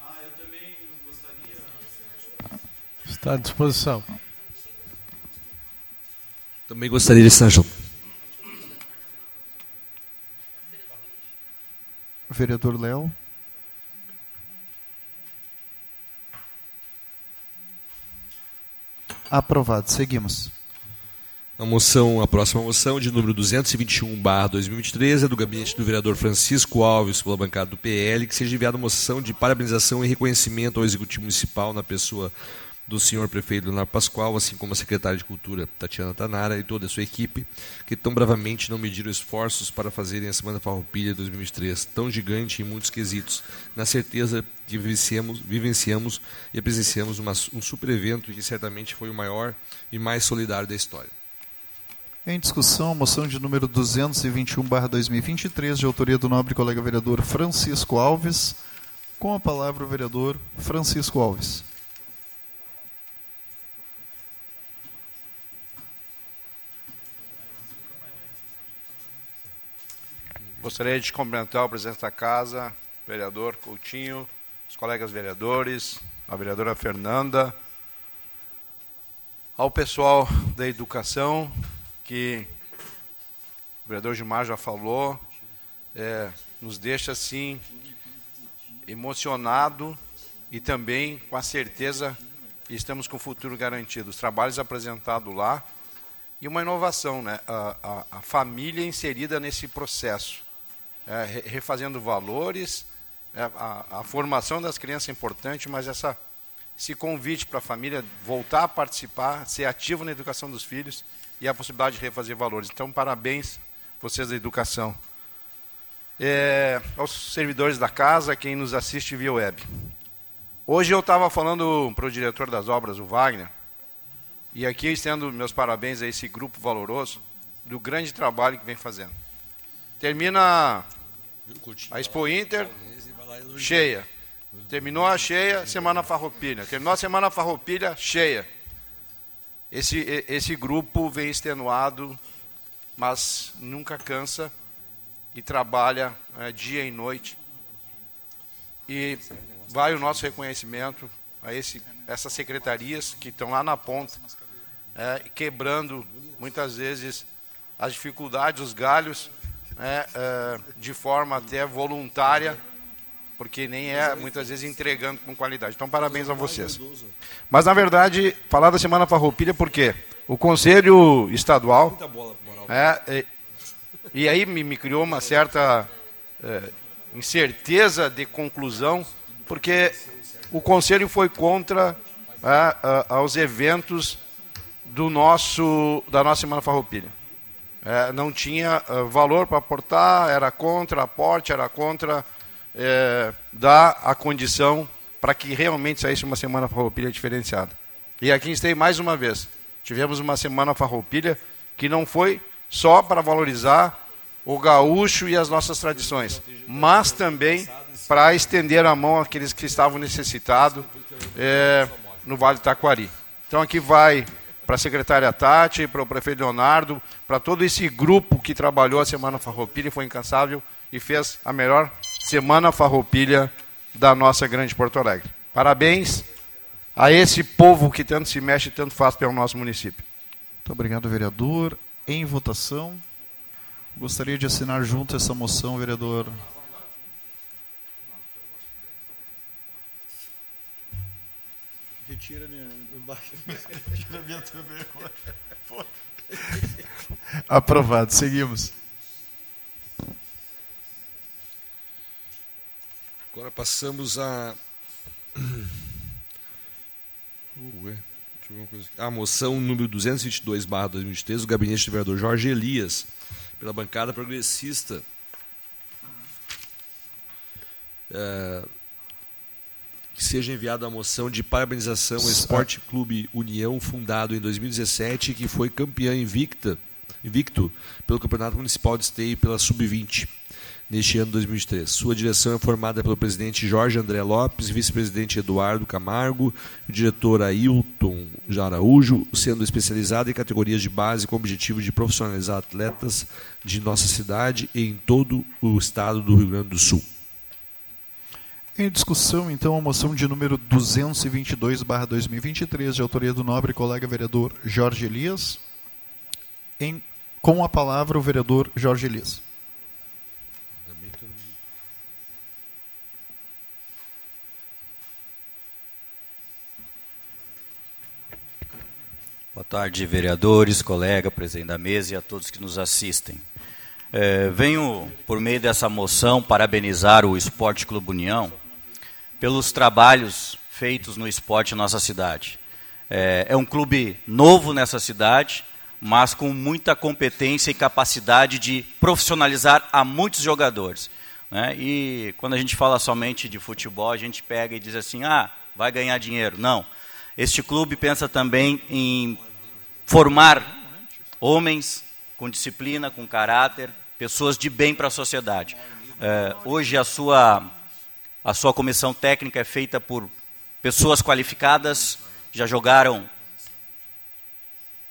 Ah, eu também gostaria. Está à disposição. Também gostaria de estar junto. Vereador Léo. Aprovado. Seguimos. A moção, a próxima moção, de número 221/2023, é do gabinete do vereador Francisco Alves, pela bancada do PL, que seja enviada moção de parabenização e reconhecimento ao executivo municipal na pessoa do senhor prefeito Leonardo Pascoal, assim como a secretária de Cultura Tatiana Tanara e toda a sua equipe, que tão bravamente não mediram esforços para fazerem a Semana Farroupilha 2023, tão gigante em muitos quesitos, na certeza que vivenciamos, vivenciamos e presenciamos uma, um super evento que certamente foi o maior e mais solidário da história. Em discussão, moção de número 221/2023, de autoria do nobre colega vereador Francisco Alves. Com a palavra o vereador Francisco Alves. Gostaria de cumprimentar o presidente da casa, vereador Coutinho, os colegas vereadores, a vereadora Fernanda, ao pessoal da educação, que o vereador Gilmar já falou, é, nos deixa assim emocionado e também com a certeza que estamos com o futuro garantido. Os trabalhos apresentados lá e uma inovação, né? a, a, a família inserida nesse processo é, refazendo valores. É, a, a, formação das crianças é importante, mas essa, esse convite para a família voltar a participar, ser ativo na educação dos filhos e a possibilidade de refazer valores. Então, parabéns vocês da educação. É, aos servidores da casa, quem nos assiste via web. Hoje eu estava falando para o diretor das obras, o Wagner, e aqui estendo meus parabéns a esse grupo valoroso do grande trabalho que vem fazendo. termina a Expo Inter, cheia. Terminou a cheia, Semana Farroupilha. Terminou a Semana Farroupilha, cheia. Esse, esse grupo vem extenuado, mas nunca cansa e trabalha é, dia e noite. E vai o nosso reconhecimento a esse, essas secretarias que estão lá na ponta, é, quebrando muitas vezes as dificuldades, os galhos, é, é, de forma até voluntária, porque nem é muitas vezes entregando com qualidade. Então, parabéns a vocês. Mas, na verdade, falar da Semana Farroupilha, porque o Conselho Estadual. É, e, e aí me, me, criou uma certa é, incerteza de conclusão, porque o Conselho foi contra é, aos eventos do nosso, da nossa Semana Farroupilha. É, não tinha valor para aportar, era contra aporte, era contra é, dar a condição para que realmente saísse uma semana farroupilha diferenciada. E aqui estei mais uma vez. Tivemos uma semana farroupilha que não foi só para valorizar o gaúcho e as nossas tradições, mas também para estender a mão àqueles que estavam necessitados é, no Vale Taquari. Então aqui vai para a secretária Tati, para o prefeito Leonardo, para todo esse grupo que trabalhou a Semana Farroupilha, foi incansável e fez a melhor Semana Farroupilha da nossa grande Porto Alegre. Parabéns a esse povo que tanto se mexe e tanto faz pelo nosso município. Muito obrigado, vereador. Em votação, gostaria de assinar junto essa moção, vereador Retira minha, (laughs) Retira minha também. Aprovado. Seguimos. Agora passamos a. (coughs) Ué, a moção número 222, barra 2023, do gabinete do vereador Jorge Elias, pela bancada progressista. É, que seja enviada a moção de parabenização ao Esporte Clube União, fundado em 2017 que foi campeão invicta, invicto pelo Campeonato Municipal de Esteio pela Sub-20 neste ano 2003. Sua direção é formada pelo presidente Jorge André Lopes, vice-presidente Eduardo Camargo, o diretor Ailton Araújo, sendo especializado em categorias de base com o objetivo de profissionalizar atletas de nossa cidade e em todo o estado do Rio Grande do Sul. Em discussão, então, a moção de número 222/2023, de autoria do nobre colega vereador Jorge Elias. Em, com a palavra o vereador Jorge Elias. Boa tarde, vereadores, colega, presidente da mesa e a todos que nos assistem. É, venho, por meio dessa moção, parabenizar o Esporte Clube União pelos trabalhos feitos no esporte em nossa cidade. É, é um clube novo nessa cidade, mas com muita competência e capacidade de profissionalizar a muitos jogadores. Né? E quando a gente fala somente de futebol, a gente pega e diz assim: ah, vai ganhar dinheiro. Não. Este clube pensa também em formar homens com disciplina, com caráter, pessoas de bem para a sociedade. É, hoje a sua a sua comissão técnica é feita por pessoas qualificadas, já jogaram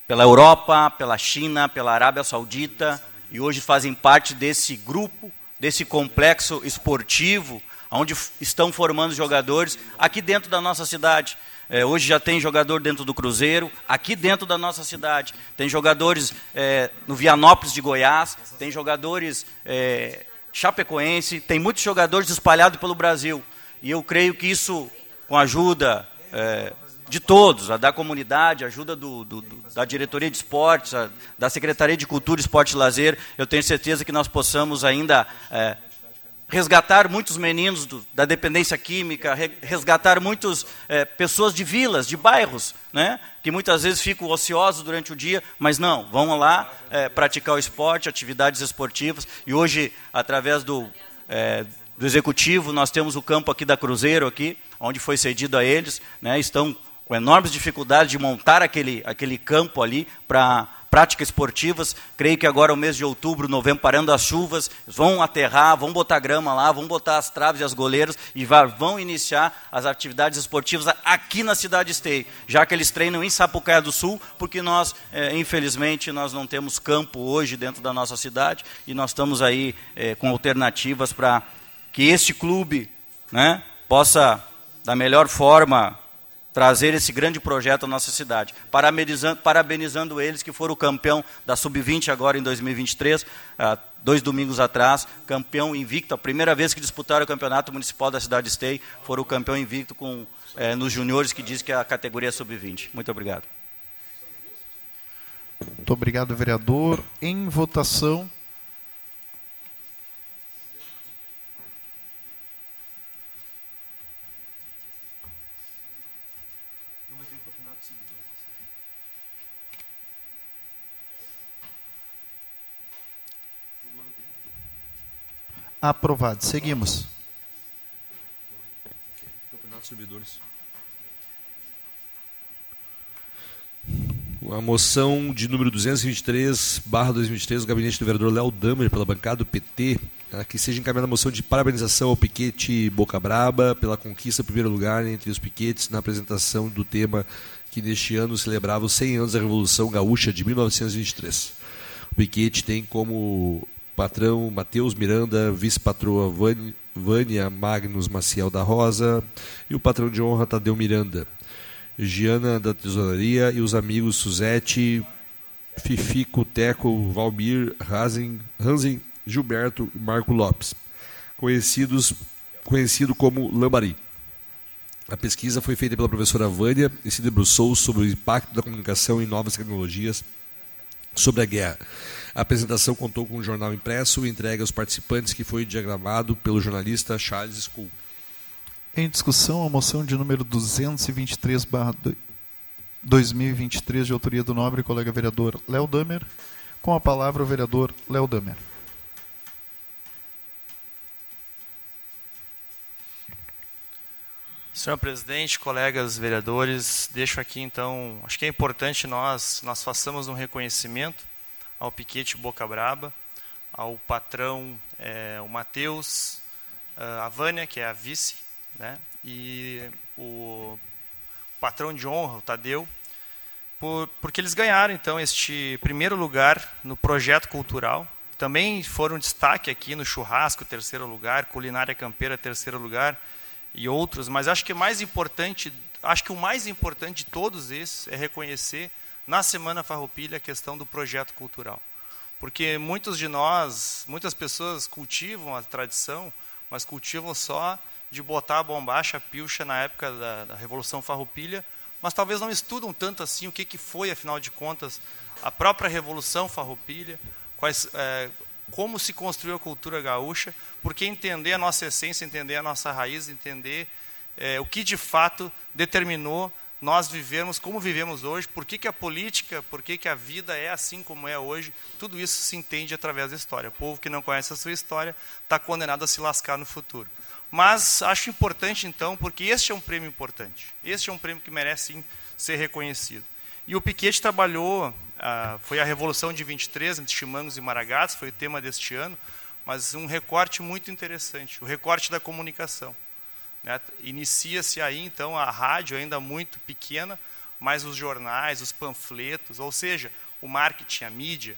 pela Europa, pela China, pela Arábia Saudita e hoje fazem parte desse grupo, desse complexo esportivo, onde estão formando jogadores aqui dentro da nossa cidade. É, hoje já tem jogador dentro do Cruzeiro, aqui dentro da nossa cidade. Tem jogadores é, no Vianópolis de Goiás, tem jogadores é, Chapecoense, tem muitos jogadores espalhados pelo Brasil. E eu creio que isso, com a ajuda é, de todos, a da comunidade, a ajuda do, do, da diretoria de esportes, a, da Secretaria de Cultura, Esporte e Lazer, eu tenho certeza que nós possamos ainda é, resgatar muitos meninos do, da dependência química, re, resgatar muitas é, pessoas de vilas, de bairros, né, que muitas vezes ficam ociosos durante o dia, mas não, vão lá é, praticar o esporte, atividades esportivas. E hoje, através do, é, do executivo, nós temos o campo aqui da Cruzeiro, aqui, onde foi cedido a eles, né, estão com enormes dificuldades de montar aquele, aquele campo ali para práticas esportivas. Creio que agora é o mês de outubro, novembro, parando as chuvas, vão aterrar, vão botar grama lá, vão botar as traves e as goleiras e vão iniciar as atividades esportivas aqui na cidade Esteio, já que eles treinam em Sapucaia do Sul, porque nós, é, infelizmente, nós não temos campo hoje dentro da nossa cidade e nós estamos aí é, com alternativas para que este clube né, possa, da melhor forma, trazer esse grande projeto à nossa cidade. Parabenizando, parabenizando eles que foram o campeão da Sub-20 agora em 2023, ah, dois domingos atrás, campeão invicto, a primeira vez que disputaram o campeonato municipal da cidade de Esteio, foram o campeão invicto com, eh, nos juniores, que diz que é a categoria Sub-20. Muito obrigado. Muito obrigado, vereador. Em votação. Aprovado. Seguimos. A moção de número 223, barra 2023, do gabinete do vereador Léo Damer, pela bancada do PT, né, que seja encaminhada a moção de parabenização ao Piquete Boca Braba pela conquista do primeiro lugar entre os piquetes na apresentação do tema que neste ano celebrava os 100 anos da Revolução Gaúcha de 1923. O Piquete tem como patrão Matheus Miranda, vice-patroa Vânia Magnus Maciel da Rosa e o patrão de honra Tadeu Miranda, Giana da Tesouraria e os amigos Suzete, Fifico, Teco, Valmir, Hansen, Hansen Gilberto e Marco Lopes, conhecidos conhecido como Lambari. A pesquisa foi feita pela professora Vânia e se debruçou sobre o impacto da comunicação em novas tecnologias sobre a guerra a apresentação contou com um jornal impresso e entregue aos participantes que foi diagramado pelo jornalista Charles Skull. Em discussão, a moção de número 223 2023 de autoria do nobre colega vereador Léo Damer. Com a palavra o vereador Léo Damer. Senhor presidente, colegas vereadores, deixo aqui então, acho que é importante nós nós façamos um reconhecimento ao Piquete Boca Braba, ao patrão é, o Matheus, a Vânia, que é a vice, né, e o patrão de honra, o Tadeu, por, porque eles ganharam então este primeiro lugar no projeto cultural. Também foram destaque aqui no churrasco, terceiro lugar, culinária campeira, terceiro lugar e outros, mas acho que mais importante, acho que o mais importante de todos esses é reconhecer na Semana Farroupilha a questão do projeto cultural. Porque muitos de nós, muitas pessoas cultivam a tradição, mas cultivam só de botar a bombacha, a pilcha na época da, da Revolução Farroupilha, mas talvez não estudam tanto assim o que, que foi, afinal de contas, a própria Revolução Farroupilha, quais, é, como se construiu a cultura gaúcha, porque entender a nossa essência, entender a nossa raiz, entender é, o que de fato determinou nós vivemos como vivemos hoje, por que, que a política, por que, que a vida é assim como é hoje, tudo isso se entende através da história. O povo que não conhece a sua história está condenado a se lascar no futuro. Mas acho importante então, porque este é um prêmio importante, este é um prêmio que merece sim ser reconhecido. E o Piquete trabalhou, ah, foi a Revolução de 23, entre Chimangos e Maragatos, foi o tema deste ano, mas um recorte muito interessante, o recorte da comunicação. Né? Inicia-se aí, então, a rádio ainda muito pequena, mas os jornais, os panfletos, ou seja, o marketing, a mídia.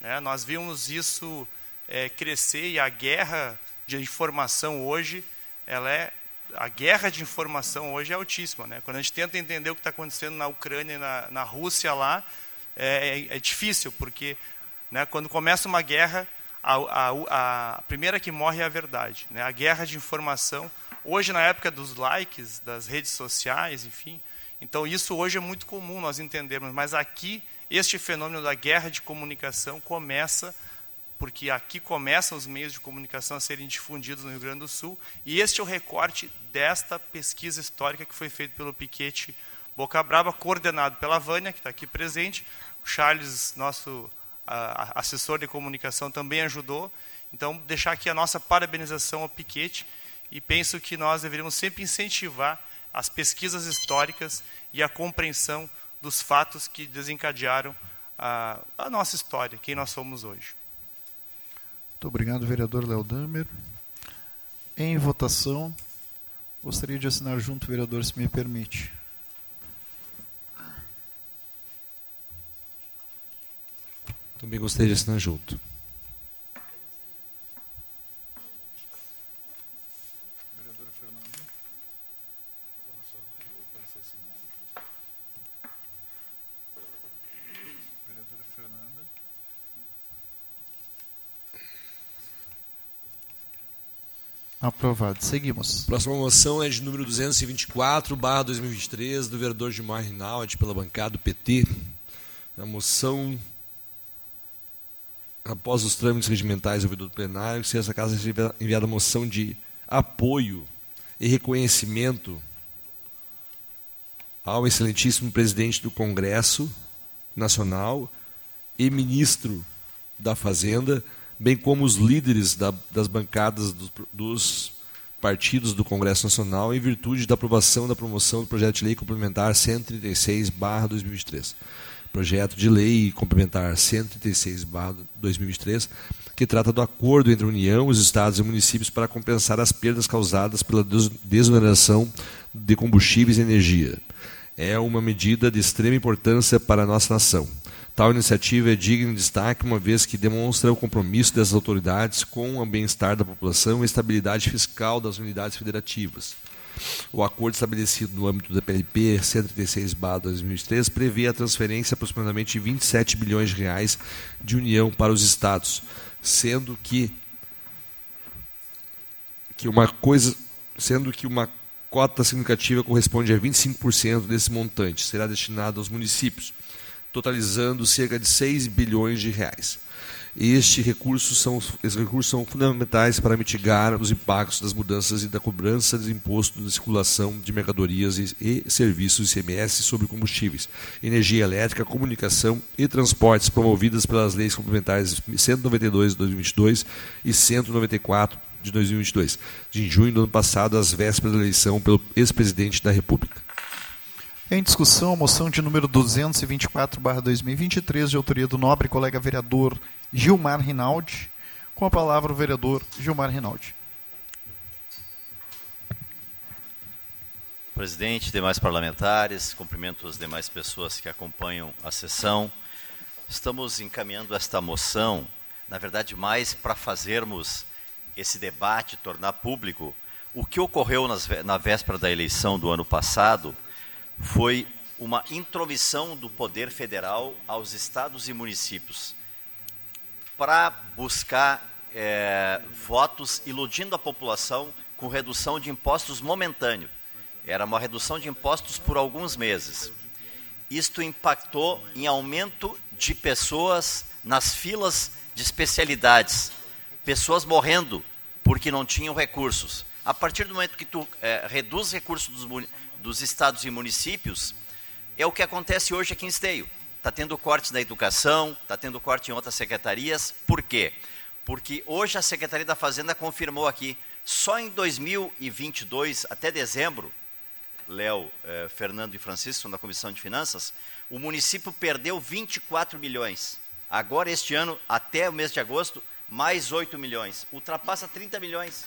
Né? Nós vimos isso é, crescer e a guerra de informação hoje, ela é a guerra de informação hoje é altíssima. Né? Quando a gente tenta entender o que está acontecendo na Ucrânia e na, na Rússia lá, é, é, é difícil, porque né, quando começa uma guerra, a, a, a, primeira que morre é a verdade. Né? A guerra de informação Hoje, na época dos likes, das redes sociais, enfim, então isso hoje é muito comum nós entendermos, mas aqui este fenômeno da guerra de comunicação começa porque aqui começam os meios de comunicação a serem difundidos no Rio Grande do Sul, e este é o recorte desta pesquisa histórica que foi feita pelo Piquete Boca Braba, coordenado pela Vânia, que está aqui presente, o Charles, nosso assessor de comunicação, também ajudou. Então, deixar aqui a nossa parabenização ao Piquete, e penso que nós deveríamos sempre incentivar as pesquisas históricas e a compreensão dos fatos que desencadearam a, a nossa história, quem nós somos hoje. Muito obrigado, vereador Léo Damer. Em votação, gostaria de assinar junto, vereador, se me permite. Também gostaria de assinar junto. Aprovado. Seguimos. Próxima moção é de número 224, barra 2023, do vereador Gilmar Rinaldi, pela bancada do PT. A moção, após os trâmites regimentais ouvido do plenário, se essa casa seja enviada moção de apoio e reconhecimento ao excelentíssimo presidente do Congresso Nacional e ministro da Fazenda, bem como os líderes da, das bancadas do, dos partidos do Congresso Nacional, em virtude da aprovação da promoção do projeto de lei complementar 136/2023. Projeto de lei complementar 136/2023, que trata do acordo entre a União, os estados e municípios para compensar as perdas causadas pela desoneração de combustíveis e energia. É uma medida de extrema importância para a nossa nação Tal iniciativa é digna de destaque, uma vez que demonstra o compromisso dessas autoridades com o bem-estar da população e a estabilidade fiscal das unidades federativas. O acordo estabelecido no âmbito da PLP 136/2003 prevê a transferência de aproximadamente 27 bilhões de reais de União para os estados, sendo que que uma coisa, sendo que uma cota significativa corresponde a 25% desse montante será destinado aos municípios totalizando cerca de 6 bilhões de reais. Este recurso são, esses recursos são fundamentais para mitigar os impactos das mudanças e da cobrança de imposto de circulação de mercadorias e, e serviços ICMS sobre combustíveis, energia elétrica, comunicação e transportes promovidas pelas leis complementares 192 de 2022 e 194 de 2022, de junho do ano passado, às vésperas da eleição pelo ex-presidente da República. Em discussão, a moção de número 224/2023 de autoria do nobre colega vereador Gilmar Rinaldi. Com a palavra o vereador Gilmar Rinaldi. Presidente, demais parlamentares, cumprimento as demais pessoas que acompanham a sessão. Estamos encaminhando esta moção, na verdade, mais para fazermos esse debate, tornar público o que ocorreu nas, na véspera da eleição do ano passado foi uma intromissão do poder federal aos estados e municípios para buscar é, votos iludindo a população com redução de impostos momentâneo. Era uma redução de impostos por alguns meses. Isto impactou em aumento de pessoas nas filas de especialidades, pessoas morrendo porque não tinham recursos. A partir do momento que tu é, reduz recursos dos municípios, dos estados e municípios é o que acontece hoje aqui em Esteio. Está tendo corte na educação, está tendo corte em outras secretarias. Por quê? Porque hoje a Secretaria da Fazenda confirmou aqui, só em 2022, até dezembro, Léo, eh, Fernando e Francisco, da Comissão de Finanças, o município perdeu 24 milhões. Agora, este ano, até o mês de agosto, mais 8 milhões. Ultrapassa 30 milhões.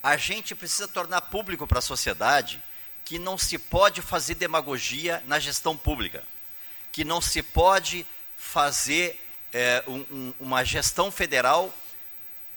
A gente precisa tornar público para a sociedade que não se pode fazer demagogia na gestão pública, que não se pode fazer é, um, um, uma gestão federal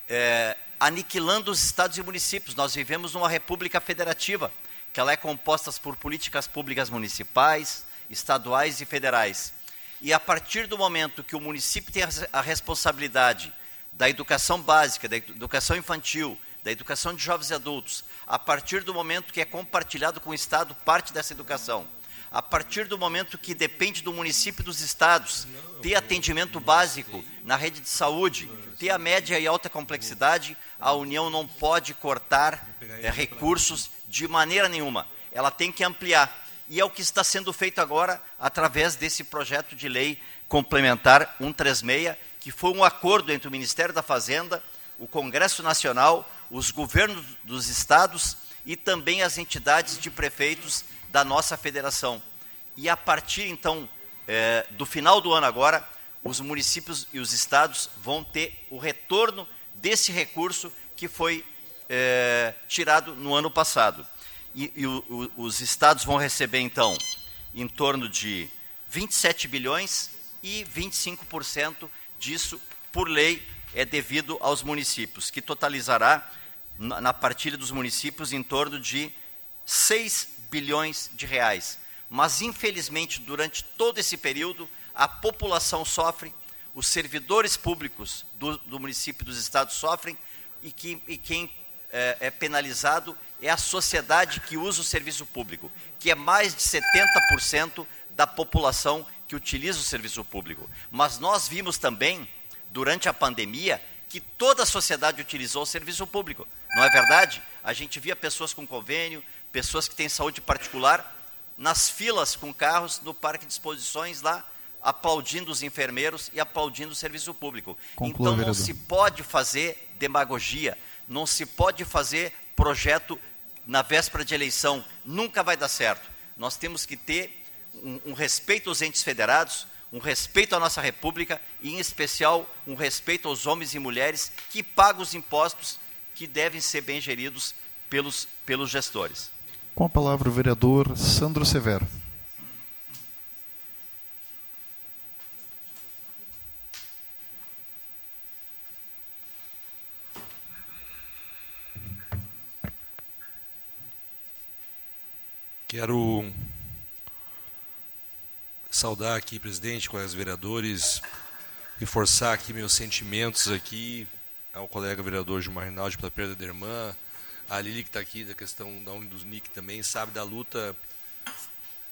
é, aniquilando os estados e municípios. Nós vivemos numa república federativa, que ela é composta por políticas públicas municipais, estaduais e federais. E a partir do momento que o município tem a responsabilidade da educação básica, da educação infantil, da educação de jovens e adultos, a partir do momento que é compartilhado com o Estado parte dessa educação, a partir do momento que depende do município e dos estados ter atendimento básico na rede de saúde, ter a média e alta complexidade, a União não pode cortar é, recursos de maneira nenhuma. Ela tem que ampliar. E é o que está sendo feito agora através desse projeto de lei complementar 136, que foi um acordo entre o Ministério da Fazenda, o Congresso Nacional, os governos dos estados e também as entidades de prefeitos da nossa federação. E a partir, então, é, do final do ano agora, os municípios e os estados vão ter o retorno desse recurso que foi é, tirado no ano passado. E, e o, o, os estados vão receber, então, em torno de 27 bilhões e 25% disso, por lei, é devido aos municípios, que totalizará, na, partilha dos municípios, em torno de 6 bilhões de reais. Mas, infelizmente, durante todo esse período, a população sofre, os servidores públicos do, do município e dos estados sofrem, e, que, e quem é, é penalizado é a sociedade que usa o serviço público, que é mais de 70% da população que utiliza o serviço público. Mas nós vimos também, durante a pandemia, que toda a sociedade utilizou o serviço público. Não é verdade? A gente via pessoas com convênio, pessoas que têm saúde particular, nas filas com carros no parque de exposições lá, aplaudindo os enfermeiros e aplaudindo o serviço público. Conclua, então não vereador. se pode fazer demagogia, não se pode fazer projeto na véspera de eleição, nunca vai dar certo. Nós temos que ter um, um respeito aos entes federados, um respeito à nossa república e, em especial, um respeito aos homens e mulheres que pagam os impostos que devem ser bem geridos pelos, pelos gestores. Com a palavra o vereador Sandro Severo. Quero saudar aqui, presidente, colegas vereadores, reforçar aqui meus sentimentos aqui ao colega vereador Gilmar Rinaldi pela perda da irmã, a Lili que está aqui, da questão da Uni dos NIC também, sabe da luta,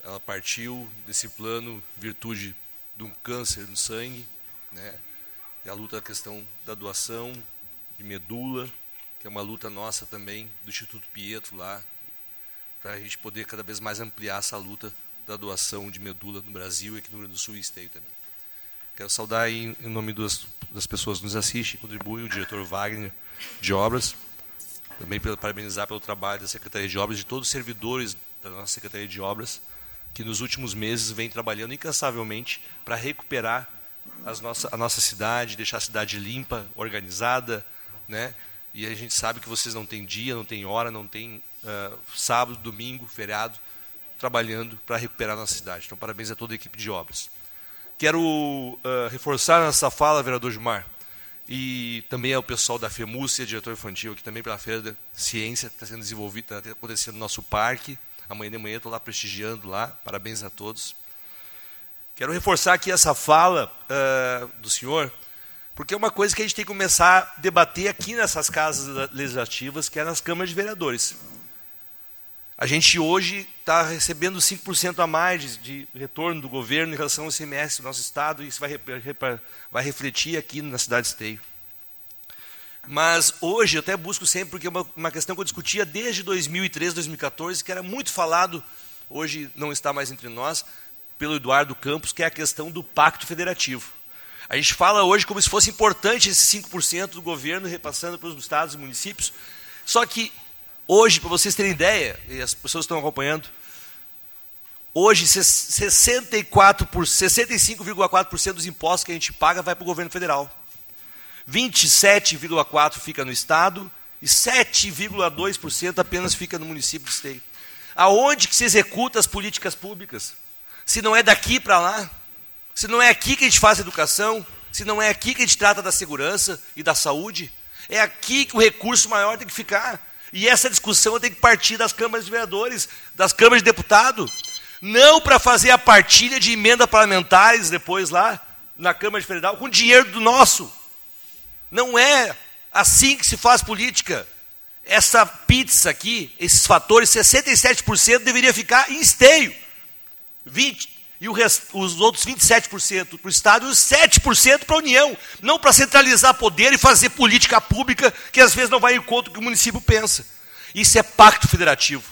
ela partiu desse plano virtude de um câncer no sangue, né? A luta da questão da doação de medula, que é uma luta nossa também, do Instituto Pietro lá, para a gente poder cada vez mais ampliar essa luta da doação de medula no Brasil e aqui no Rio Grande do Sul e Esteio também. Quero saudar em nome das, das pessoas que nos assistem, contribui o diretor Wagner de Obras, também para parabenizar pelo trabalho da Secretaria de Obras, de todos os servidores da nossa Secretaria de Obras, que nos últimos meses vem trabalhando incansavelmente para recuperar nossa, a nossa cidade, deixar a cidade limpa, organizada, né? E a gente sabe que vocês não têm dia, não têm hora, não têm uh, sábado, domingo, feriado, trabalhando para recuperar a nossa cidade. Então, parabéns a toda a equipe de obras. Quero uh, reforçar nessa fala, vereador Gilmar, e também ao pessoal da FEMUCIA, diretor infantil, aqui também pela Feira da Ciência, que está sendo desenvolvida, está acontecendo no nosso parque. Amanhã de manhã estou lá prestigiando lá. Parabéns a todos. Quero reforçar aqui essa fala uh, do senhor, porque é uma coisa que a gente tem que começar a debater aqui nessas casas legislativas, que é nas câmaras de vereadores. A gente hoje está recebendo 5% a mais de, retorno do governo em relação ao semestre do nosso Estado, e isso vai, vai refletir aqui na cidade de Esteio. Mas hoje eu até busco sempre, porque é uma, uma questão que eu discutia desde 2013, 2014, que era muito falado, hoje não está mais entre nós, pelo Eduardo Campos, que é a questão do pacto federativo. A gente fala hoje como se fosse importante esse 5% do governo repassando para os estados e municípios, só que Hoje, para vocês terem ideia, e as pessoas estão acompanhando, hoje 64 por 65,4% dos impostos que a gente paga vai para o governo federal. 27,4 fica no estado e 7,2% apenas fica no município de esteio. Aonde que se executa as políticas públicas? Se não é daqui para lá, se não é aqui que a gente faz educação, se não é aqui que a gente trata da segurança e da saúde, é aqui que o recurso maior tem que ficar. E essa discussão tem que partir das câmaras de vereadores, das câmaras de deputado, não para fazer a partilha de emendas parlamentares depois lá na Câmara de Federal com dinheiro do nosso. Não é assim que se faz política. Essa pizza aqui, esses fatores, 67% deveria ficar em esteio. 20, e rest, os outros 27% para o Estado e os 7% para a União. Não para centralizar poder e fazer política pública que às vezes não vai em conta do que o município pensa. Isso é pacto federativo.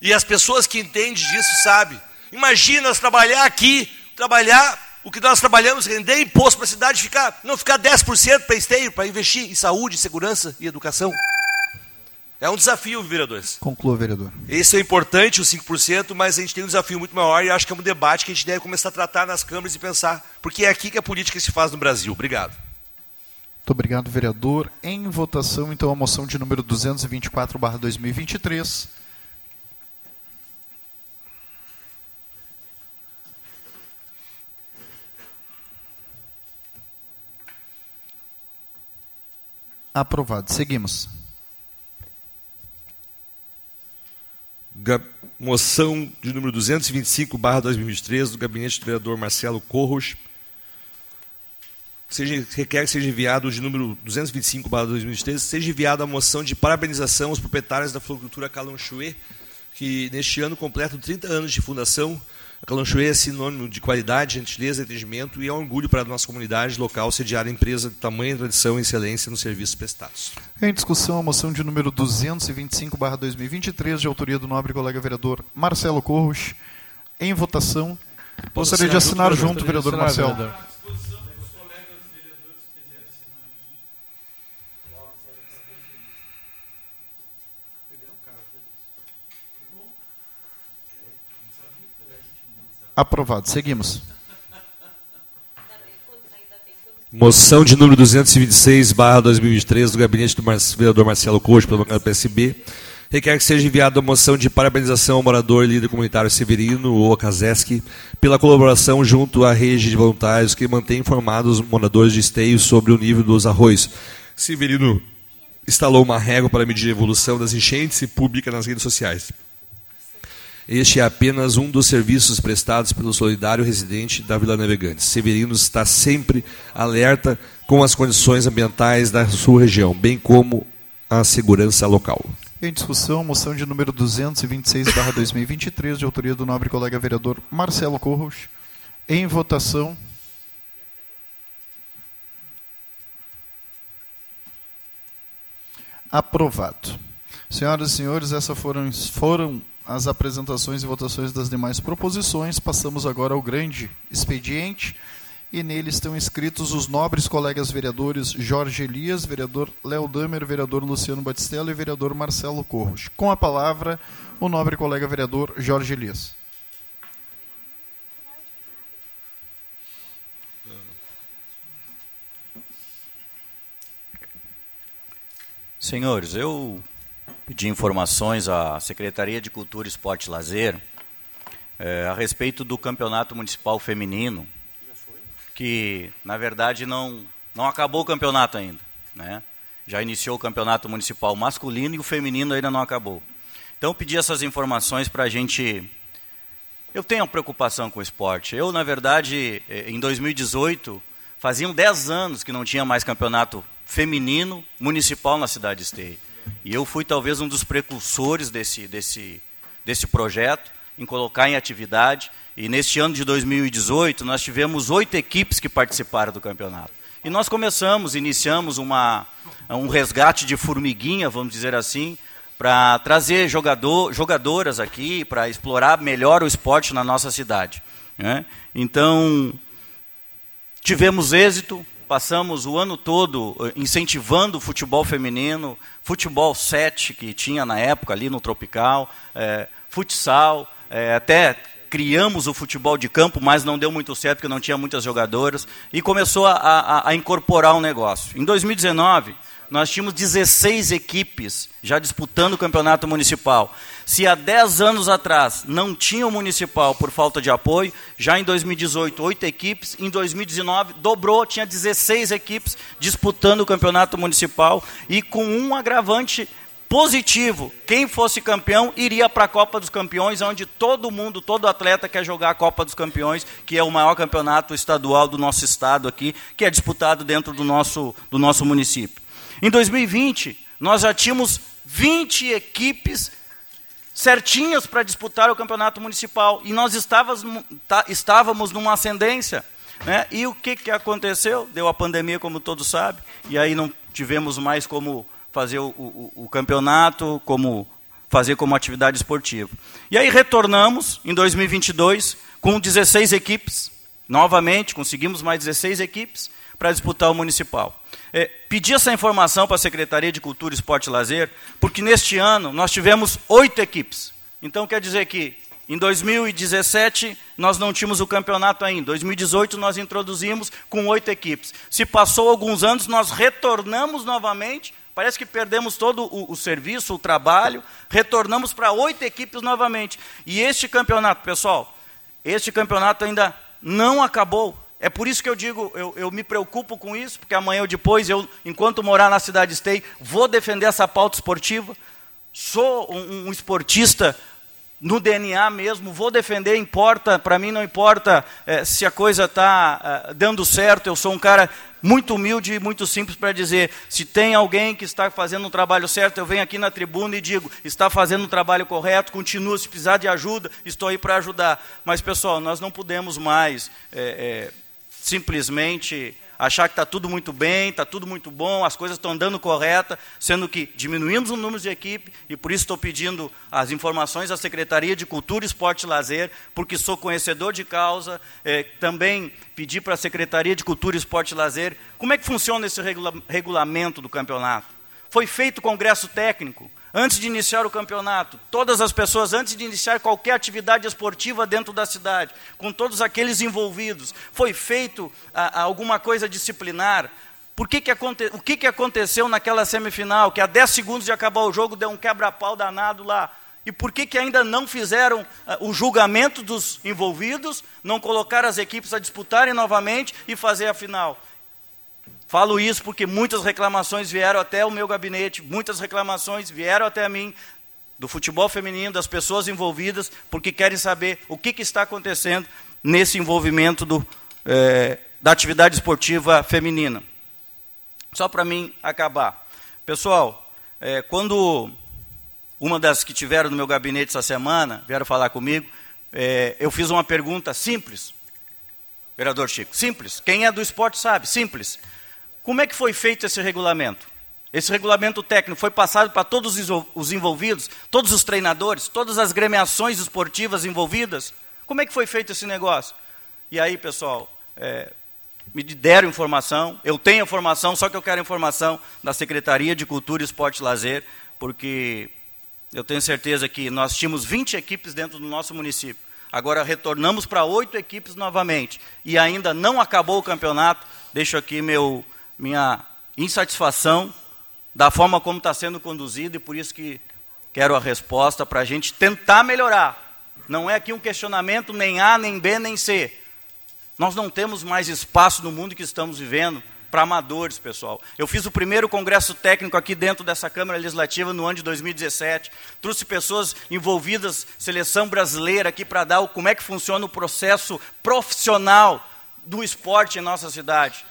E as pessoas que entendem disso sabem. Imagina nós trabalhar aqui, trabalhar o que nós trabalhamos, render imposto para a cidade, ficar, não ficar 10% para esteio, para investir em saúde, segurança e educação. É um desafio, vereadores. Conclua, vereador. Esse é importante, os 5%, mas a gente tem um desafio muito maior e acho que é um debate que a gente deve começar a tratar nas câmaras e pensar, porque é aqui que a política se faz no Brasil. Obrigado. Muito obrigado, vereador. Em votação, então, a moção de número 224/2023. Aprovado. Seguimos. Moção de número 225, barra 2023, do gabinete do vereador Marcelo Corros. Seja, requer que seja enviado de número 225, barra 2023, seja enviada a moção de parabenização aos proprietários da floricultura Calonchuê, que neste ano completam 30 anos de fundação a Calanchoe é sinônimo de qualidade, gentileza e atendimento e é um orgulho para a nossa comunidade local sediar a empresa de tamanha tradição e excelência nos serviços prestados. Em discussão, a moção de número 225-2023, de autoria do nobre colega vereador Marcelo Corros. Em votação. Gostaria de assinar junto, junto vereador Marcelo. Vereador. Aprovado. Seguimos. Moção de número 226, barra 2023, do gabinete do vereador Marcelo Coach, pelo PSB. Requer que seja enviada a moção de parabenização ao morador e líder comunitário Severino Okazeski pela colaboração junto à rede de voluntários que mantém informados os moradores de esteio sobre o nível dos arroios. Severino instalou uma régua para medir a evolução das enchentes e publica nas redes sociais. Este é apenas um dos serviços prestados pelo solidário residente da Vila Navegantes. Severino está sempre alerta com as condições ambientais da sua região, bem como a segurança local. Em discussão, moção de número 226/2023, de autoria do nobre colega vereador Marcelo Corros. Em votação. Aprovado. Senhoras e senhores, essas foram, foram as apresentações e votações das demais proposições. Passamos agora ao grande expediente. E nele estão inscritos os nobres colegas vereadores Jorge Elias, vereador Léo Damer, vereador Luciano Batistello e vereador Marcelo Corros. Com a palavra, o nobre colega vereador Jorge Elias. Senhores, eu pedir informações à Secretaria de Cultura, Esporte e Lazer é, a respeito do Campeonato Municipal Feminino, que, na verdade, não, não acabou o campeonato ainda. Né? Já iniciou o Campeonato Municipal Masculino e o Feminino ainda não acabou. Então, pedi essas informações para a gente... Eu tenho uma preocupação com o esporte. Eu, na verdade, é, em 2018, faziam 10 anos que não tinha mais campeonato feminino municipal na cidade de Esteio. E eu fui talvez um dos precursores desse, desse, desse projeto, em colocar em atividade. E neste ano de 2018, nós tivemos oito equipes que participaram do campeonato. E nós começamos, iniciamos uma, um resgate de formiguinha, vamos dizer assim, para trazer jogador, jogadoras aqui, para explorar melhor o esporte na nossa cidade. Né? Então, tivemos êxito, passamos o ano todo eh, incentivando o futebol feminino, futebol 7 que tinha na época ali no Tropical, é, futsal, é, até criamos o futebol de campo, mas não deu muito certo porque não tinha muitas jogadoras, e começou a, a, a incorporar o um negócio. Em 2019, nós tínhamos 16 equipes já disputando o campeonato municipal. Se há 10 anos atrás não tinha o municipal por falta de apoio, já em 2018, 8 equipes, em 2019 dobrou, tinha 16 equipes disputando o campeonato municipal e com um agravante positivo. Quem fosse campeão iria para a Copa dos Campeões, onde todo mundo, todo atleta quer jogar a Copa dos Campeões, que é o maior campeonato estadual do nosso estado aqui, que é disputado dentro do nosso, do nosso município. Em 2020, nós já tínhamos 20 equipes certinhas para disputar o campeonato municipal e nós estávamos, tá, estávamos numa ascendência. Né? E o que, que aconteceu? Deu a pandemia, como todos sabem, e aí não tivemos mais como fazer o, o, o campeonato, como fazer como atividade esportiva. E aí retornamos em 2022 com 16 equipes Novamente, conseguimos mais 16 equipes para disputar o municipal. É, pedi essa informação para a Secretaria de Cultura, Esporte e Lazer, porque neste ano nós tivemos oito equipes. Então quer dizer que em 2017 nós não tínhamos o campeonato ainda. Em 2018 nós introduzimos com oito equipes. Se passou alguns anos, nós retornamos novamente. Parece que perdemos todo o, o serviço, o trabalho, retornamos para oito equipes novamente. E este campeonato, pessoal, este campeonato ainda não acabou. É por isso que eu digo, eu, eu, me preocupo com isso, porque amanhã ou depois, eu, enquanto morar na cidade Esteio, vou defender essa pauta esportiva. Sou um, um esportista no DNA mesmo, vou defender, importa, para mim não importa é, se a coisa está é, dando certo, eu sou um cara muito humilde e muito simples para dizer, se tem alguém que está fazendo um trabalho certo, eu venho aqui na tribuna e digo, está fazendo um trabalho correto, continua, se precisar de ajuda, estou aí para ajudar. Mas pessoal, nós não podemos mais é, simplesmente achar que está tudo muito bem, está tudo muito bom, as coisas estão andando correta, sendo que diminuímos o número de equipe, e por isso estou pedindo as informações à Secretaria de Cultura, Esporte e Lazer, porque sou conhecedor de causa, é, também pedi para a Secretaria de Cultura, Esporte e Lazer, como é que funciona esse regula regulamento do campeonato? Foi feito congresso técnico, antes de iniciar o campeonato, todas as pessoas, antes de iniciar qualquer atividade esportiva dentro da cidade, com todos aqueles envolvidos, foi feito a, a alguma coisa disciplinar. Por que que aconte, o que, que aconteceu naquela semifinal, que a 10 segundos de acabar o jogo deu um quebra-pau danado lá? E por que, que ainda não fizeram uh, o julgamento dos envolvidos, não colocaram as equipes a disputarem novamente e fazer a final? Falo isso porque muitas reclamações vieram até o meu gabinete, muitas reclamações vieram até mim do futebol feminino, das pessoas envolvidas, porque querem saber o que, que está acontecendo nesse envolvimento do, é, da atividade esportiva feminina. Só para mim acabar. Pessoal, é, quando uma das que tiveram no meu gabinete essa semana vieram falar comigo, é, eu fiz uma pergunta simples, vereador Chico, simples. Quem é do esporte sabe, simples. Como é que foi feito esse regulamento? Esse regulamento técnico foi passado para todos os envolvidos, todos os treinadores, todas as gremiações esportivas envolvidas? Como é que foi feito esse negócio? E aí, pessoal, é, me deram informação, eu tenho informação, só que eu quero informação da Secretaria de Cultura, Esporte e Lazer, porque eu tenho certeza que nós tínhamos 20 equipes dentro do nosso município. Agora retornamos para oito equipes novamente e ainda não acabou o campeonato. Deixo aqui meu minha insatisfação da forma como está sendo conduzido e por isso que quero a resposta para a gente tentar melhorar. Não é aqui um questionamento nem A, nem B, nem C. Nós não temos mais espaço no mundo que estamos vivendo para amadores, pessoal. Eu fiz o primeiro congresso técnico aqui dentro dessa Câmara Legislativa no ano de 2017. Trouxe pessoas envolvidas, seleção brasileira aqui para dar o, como é que funciona o processo profissional do esporte em nossa cidade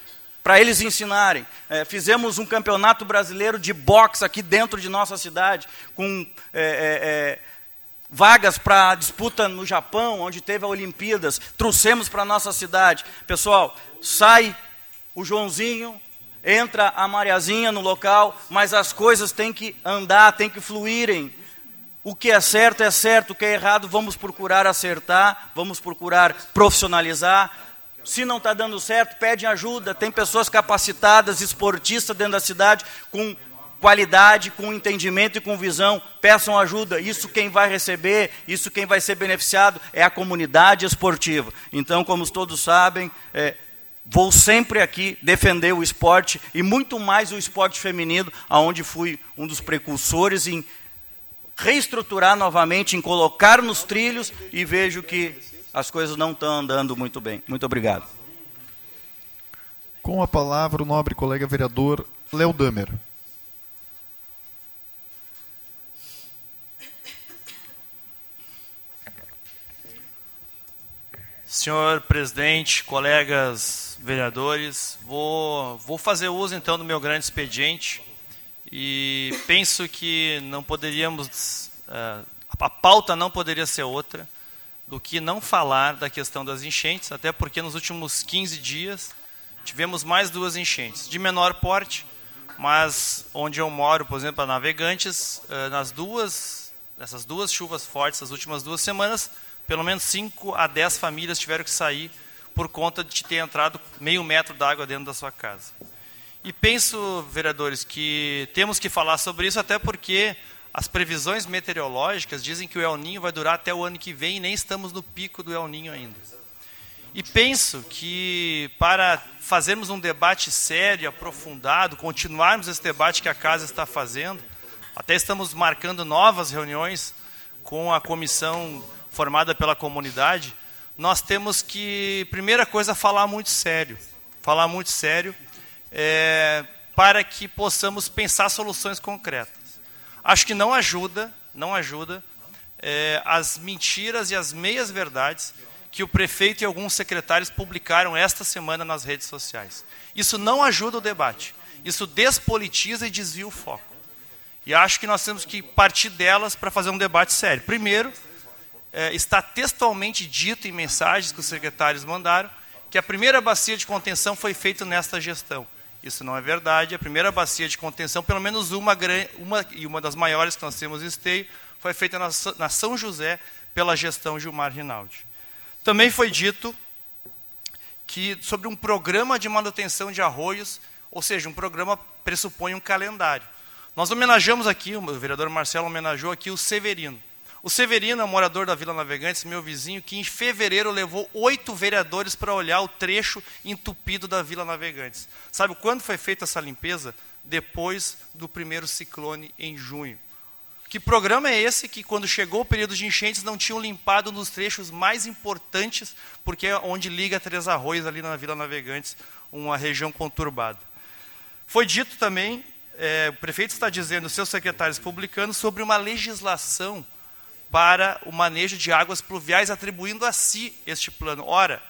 para eles ensinarem. É, fizemos um campeonato brasileiro de boxe aqui dentro de nossa cidade, com é, é, é vagas para disputa no Japão, onde teve a Olimpíadas. Trouxemos para nossa cidade. Pessoal, sai o Joãozinho, entra a Mariazinha no local, mas as coisas têm que andar, têm que fluírem. O que é certo é certo, o que é errado, vamos procurar acertar, vamos procurar profissionalizar, se não está dando certo, pede ajuda. Tem pessoas capacitadas, esportistas dentro da cidade, com qualidade, com entendimento e com visão, peçam ajuda. Isso quem vai receber, isso quem vai ser beneficiado é a comunidade esportiva. Então, como todos sabem, é, vou sempre aqui defender o esporte e muito mais o esporte feminino, aonde fui um dos precursores em reestruturar novamente, em colocar nos trilhos e vejo que as coisas não estão andando muito bem. Muito obrigado. Com a palavra, o nobre colega vereador Léo Damer. Senhor presidente, colegas vereadores, vou, vou fazer uso então do meu grande expediente e penso que não poderíamos, uh, a pauta não poderia ser outra do que não falar da questão das enchentes, até porque nos últimos 15 dias tivemos mais duas enchentes, de menor porte, mas onde eu moro, por exemplo, a Navegantes, eh, nas duas, nessas duas chuvas fortes, as últimas duas semanas, pelo menos 5 a 10 famílias tiveram que sair por conta de ter entrado meio metro d'água dentro da sua casa. E penso, vereadores, que temos que falar sobre isso até porque as previsões meteorológicas dizem que o El Ninho vai durar até o ano que vem e nem estamos no pico do El Ninho ainda. E penso que para fazermos um debate sério, aprofundado, continuarmos esse debate que a casa está fazendo, até estamos marcando novas reuniões com a comissão formada pela comunidade, nós temos que, primeira coisa, falar muito sério. Falar muito sério é, para que possamos pensar soluções concretas. Acho que não ajuda, não ajuda é, as mentiras e as meias verdades que o prefeito e alguns secretários publicaram esta semana nas redes sociais. Isso não ajuda o debate. Isso despolitiza e desvia o foco. E acho que nós temos que partir delas para fazer um debate sério. Primeiro, é, está textualmente dito em mensagens que os secretários mandaram que a primeira bacia de contenção foi feita nesta gestão. Isso não é verdade. A primeira bacia de contenção, pelo menos uma, uma e uma das maiores que nós temos em esteio, foi feita na, na São José pela gestão Gilmar Rinaldi. Também foi dito que sobre um programa de manutenção de arroios, ou seja, um programa pressupõe um calendário. Nós homenageamos aqui, o vereador Marcelo homenageou aqui o Severino. O Severino é morador da Vila Navegantes, meu vizinho, que em fevereiro levou oito vereadores para olhar o trecho entupido da Vila Navegantes. Sabe quando foi feita essa limpeza? Depois do primeiro ciclone, em junho. Que programa é esse que, quando chegou o período de enchentes, não tinham limpado nos trechos mais importantes, porque é onde liga Três Arroios, ali na Vila Navegantes, uma região conturbada. Foi dito também, é, o prefeito está dizendo, seus secretários publicando, sobre uma legislação para o manejo de águas pluviais, atribuindo a si este plano. Ora,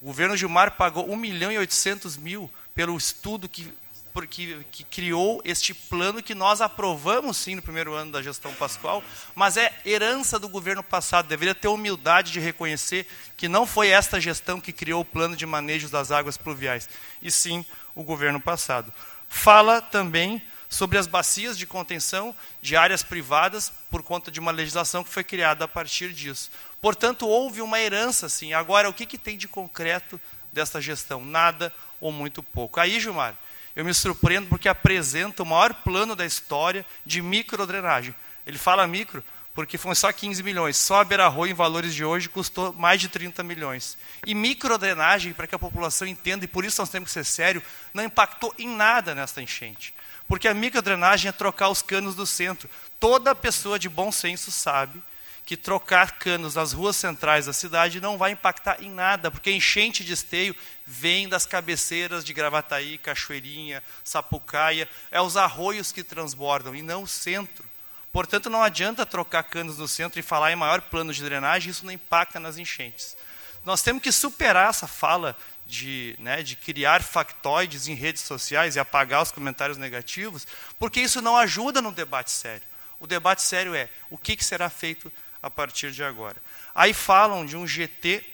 o governo Gilmar pagou 1 milhão e 800 mil pelo estudo que porque, que criou este plano que nós aprovamos sim no primeiro ano da gestão Pascoal, mas é herança do governo passado. Deveria ter humildade de reconhecer que não foi esta gestão que criou o plano de manejo das águas pluviais, e sim o governo passado. Fala também sobre as bacias de contenção de áreas privadas por conta de uma legislação que foi criada a partir disso. Portanto, houve uma herança, sim. Agora, o que, que tem de concreto desta gestão? Nada ou muito pouco. Aí, Gilmar, eu me surpreendo porque apresenta o maior plano da história de microdrenagem. Ele fala micro porque foi só 15 milhões. Só a Beira Rua, em valores de hoje, custou mais de 30 milhões. E microdrenagem, para que a população entenda, e por isso nós temos que ser sério, não impactou em nada nesta enchente. Porque a microdrenagem é trocar os canos do centro. Toda pessoa de bom senso sabe que trocar canos nas ruas centrais da cidade não vai impactar em nada, porque a enchente de esteio vem das cabeceiras de Gravataí, Cachoeirinha, Sapucaia, é os arroios que transbordam e não o centro. Portanto, não adianta trocar canos no centro e falar em maior plano de drenagem, isso não impacta nas enchentes. Nós temos que superar essa fala de, né, de criar factoides em redes sociais e apagar os comentários negativos, porque isso não ajuda no debate sério. O debate sério é o que, que será feito a partir de agora. Aí falam de um GT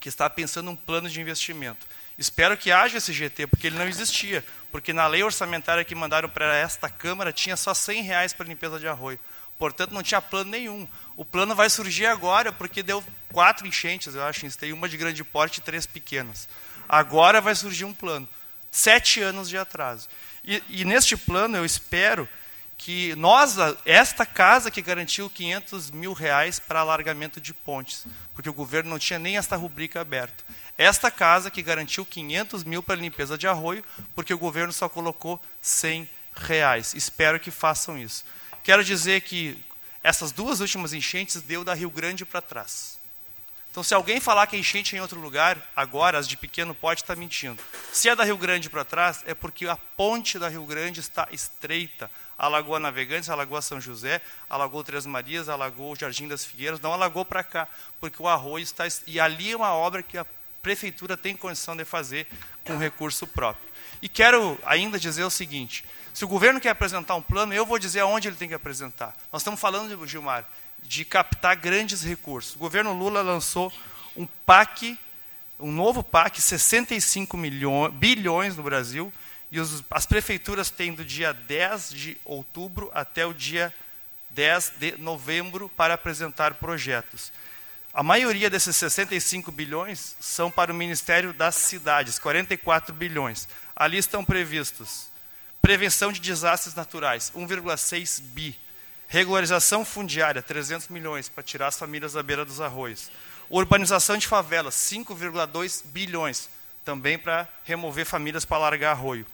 que está pensando um plano de investimento. Espero que haja esse GT, porque ele não existia. Porque na lei orçamentária que mandaram para esta Câmara tinha só 100 reais para limpeza de arroio. Portanto, não tinha plano nenhum. O plano vai surgir agora, porque deu quatro enchentes, eu acho. Tem uma de grande porte e três pequenas. Agora vai surgir um plano. Sete anos de atraso. E, e neste plano, eu espero que nós, esta casa que garantiu 500 mil reais para alargamento de pontes, porque o governo não tinha nem esta rubrica aberta. Esta casa que garantiu 500 mil para limpeza de arroio, porque o governo só colocou 100 reais. Espero que façam isso. Quero dizer que essas duas últimas enchentes deu da Rio Grande para trás. Então, se alguém falar que é enchente em outro lugar, agora as de pequeno pode estar mentindo. Se é da Rio Grande para trás, é porque a ponte da Rio Grande está estreita a Navegantes, alagou São José, alagou Três Marias, alagou o Jardim das Figueiras, não alagou para cá, porque o arroio está. E ali é uma obra que a prefeitura tem condição de fazer com recurso próprio. E quero ainda dizer o seguinte: se o governo quer apresentar um plano, eu vou dizer aonde ele tem que apresentar. Nós estamos falando, Gilmar, de captar grandes recursos. O governo Lula lançou um PAC, um novo PAC, 65 milhões, bilhões no Brasil, e os, as prefeituras têm do dia 10 de outubro até o dia 10 de novembro para apresentar projetos. A maioria desses 65 bilhões são para o Ministério das Cidades, 44 bilhões. Ali estão previstos prevenção de desastres naturais, 1,6 bi. Regularização fundiária, 300 milhões para tirar as famílias da beira dos arroios. Urbanização de favelas, 5,2 bilhões, também para remover famílias para largar arroio.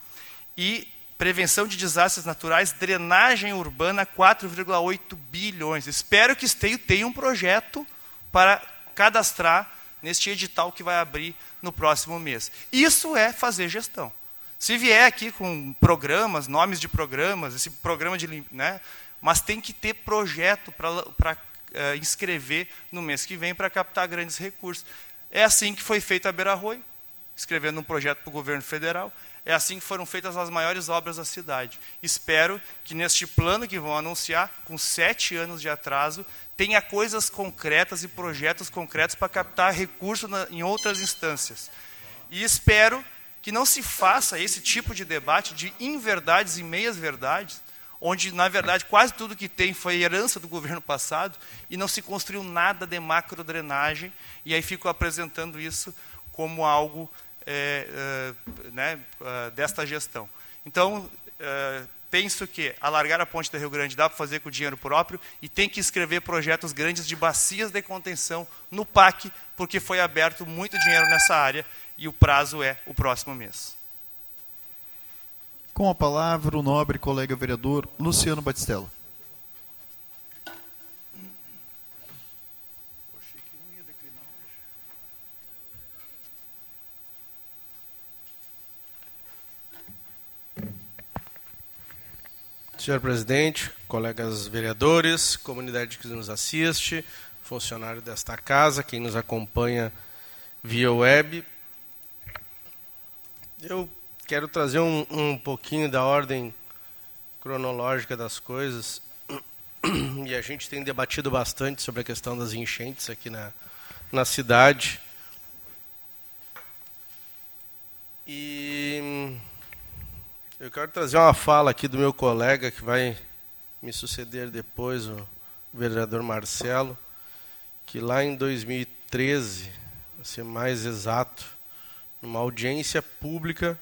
E prevenção de desastres naturais, drenagem urbana, 4,8 bilhões. Espero que Esteio tenha um projeto para cadastrar neste edital que vai abrir no próximo mês. Isso é fazer gestão. Se vier aqui com programas, nomes de programas, esse programa de. Né, mas tem que ter projeto para uh, eh, inscrever no mês que vem para captar grandes recursos. É assim que foi feita a Beira Roi, escrevendo um projeto para o governo federal. É assim que foram feitas as maiores obras da cidade. Espero que neste plano que vão anunciar, com sete anos de atraso, tenha coisas concretas e projetos concretos para captar recursos em outras instâncias. E espero que não se faça esse tipo de debate de inverdades e meias-verdades, onde, na verdade, quase tudo que tem foi herança do governo passado e não se construiu nada de macrodrenagem, e aí fico apresentando isso como algo é, é, né, é, desta gestão. Então, é, penso que alargar a ponte do Rio Grande dá para fazer com o dinheiro próprio e tem que escrever projetos grandes de bacias de contenção no PAC, porque foi aberto muito dinheiro nessa área e o prazo é o próximo mês. Com a palavra, o nobre colega vereador Luciano Batistella. Senhor presidente, colegas vereadores, comunidade que nos assiste, funcionário desta casa, quem nos acompanha via web. Eu quero trazer um, um pouquinho da ordem cronológica das coisas. (clears throat) E a gente tem debatido bastante sobre a questão das enchentes aqui na, na cidade. E eu quero trazer uma fala aqui do meu colega que vai me suceder depois, o vereador Marcelo, que lá em 2013, para ser mais exato, numa audiência pública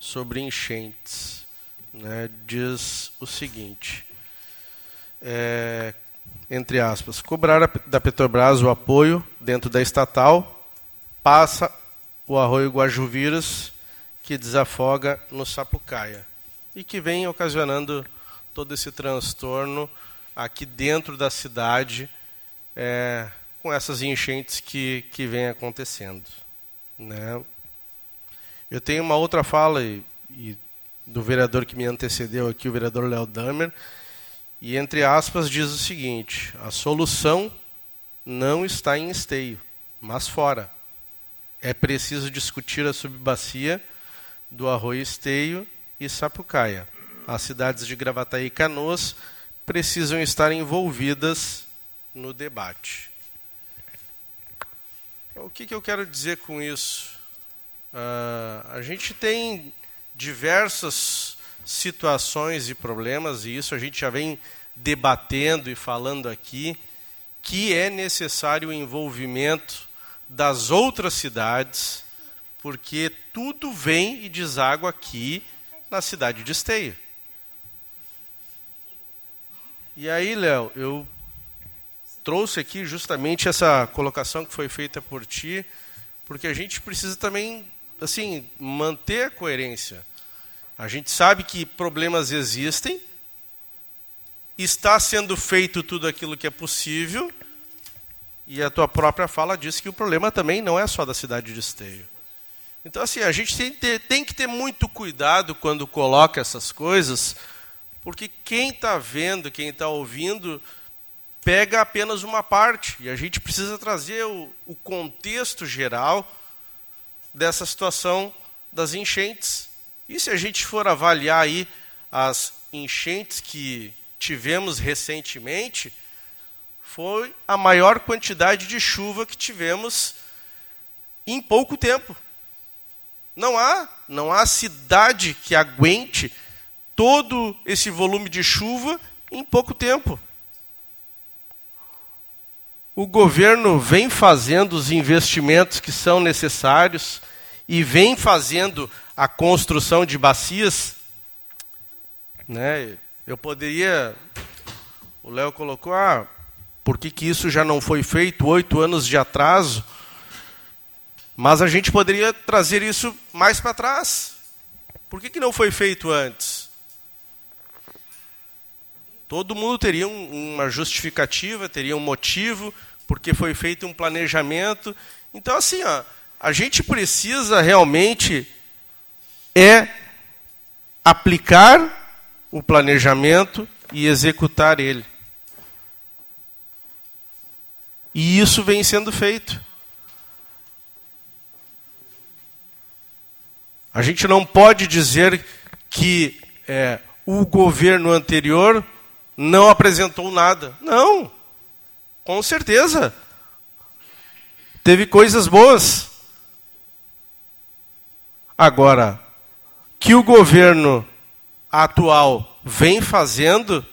sobre enchentes, né, diz o seguinte, é, entre aspas, cobrar da Petrobras o apoio dentro da estatal, passa o arroio Guajuviras que desafoga no Sapucaia e que vem ocasionando todo esse transtorno aqui dentro da cidade é, com essas enchentes que, que vem acontecendo. Né? Eu tenho uma outra fala e, e do vereador que me antecedeu aqui, o vereador Léo Damer, e entre aspas diz o seguinte: a solução não está em esteio, mas fora. É preciso discutir a subbacia do Arroio Esteio e Sapucaia. As cidades de Gravataí e Canoas precisam estar envolvidas no debate. O que, que eu quero dizer com isso? Uh, a gente tem diversas situações e problemas, e isso a gente já vem debatendo e falando aqui, que é necessário o envolvimento das outras cidades porque tudo vem e deságua aqui na cidade de Esteio. E aí, Léo, eu trouxe aqui justamente essa colocação que foi feita por ti, porque a gente precisa também, assim, manter a coerência. A gente sabe que problemas existem, está sendo feito tudo aquilo que é possível, e a tua própria fala diz que o problema também não é só da cidade de Esteio. Então, assim, a gente tem, ter, tem que ter muito cuidado quando coloca essas coisas, porque quem está vendo, quem está ouvindo, pega apenas uma parte. E a gente precisa trazer o, o contexto geral dessa situação das enchentes. E se a gente for avaliar aí as enchentes que tivemos recentemente, foi a maior quantidade de chuva que tivemos em pouco tempo. Não há, não há cidade que aguente todo esse volume de chuva em pouco tempo. O governo vem fazendo os investimentos que são necessários e vem fazendo a construção de bacias. Né? Eu poderia. O Léo colocou, ah, por que, que isso já não foi feito? Oito anos de atraso. Mas a gente poderia trazer isso mais para trás. Por que, que não foi feito antes? Todo mundo teria um, uma justificativa, teria um motivo, porque foi feito um planejamento. Então, assim, ó, a gente precisa realmente é aplicar o planejamento e executar ele. E isso vem sendo feito. A gente não pode dizer que é, o governo anterior não apresentou nada. Não, com certeza. Teve coisas boas. Agora, que o governo atual vem fazendo,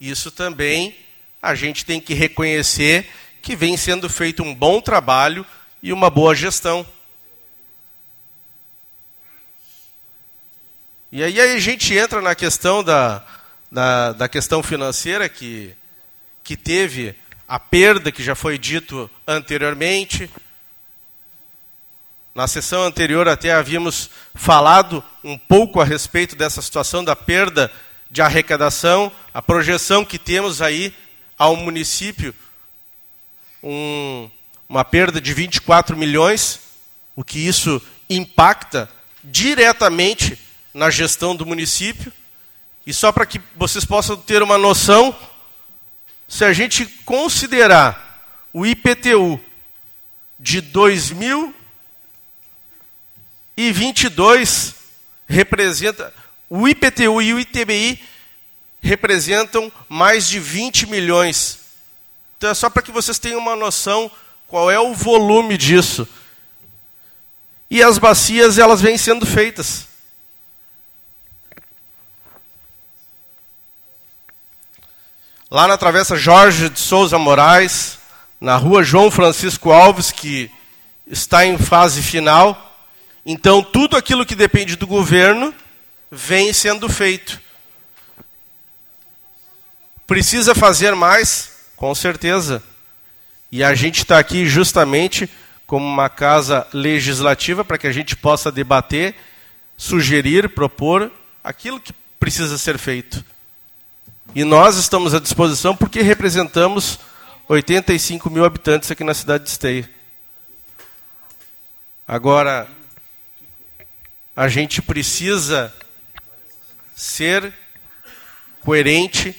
isso também a gente tem que reconhecer que vem sendo feito um bom trabalho e uma boa gestão. E aí a gente entra na questão da, da, da questão financeira que, que teve a perda que já foi dito anteriormente. Na sessão anterior até havíamos falado um pouco a respeito dessa situação da perda de arrecadação, a projeção que temos aí ao município, um, uma perda de 24 milhões, o que isso impacta diretamente na gestão do município. E só para que vocês possam ter uma noção, se a gente considerar o IPTU de 2022 representa o IPTU e o ITBI representam mais de 20 milhões. Então é só para que vocês tenham uma noção qual é o volume disso. E as bacias elas vêm sendo feitas. Lá na Travessa Jorge de Souza Moraes, na rua João Francisco Alves, que está em fase final. Então, tudo aquilo que depende do governo vem sendo feito. Precisa fazer mais? Com certeza. E a gente está aqui justamente como uma casa legislativa para que a gente possa debater, sugerir, propor aquilo que precisa ser feito. E nós estamos à disposição porque representamos 85 mil habitantes aqui na cidade de Esteio. Agora, a gente precisa ser coerente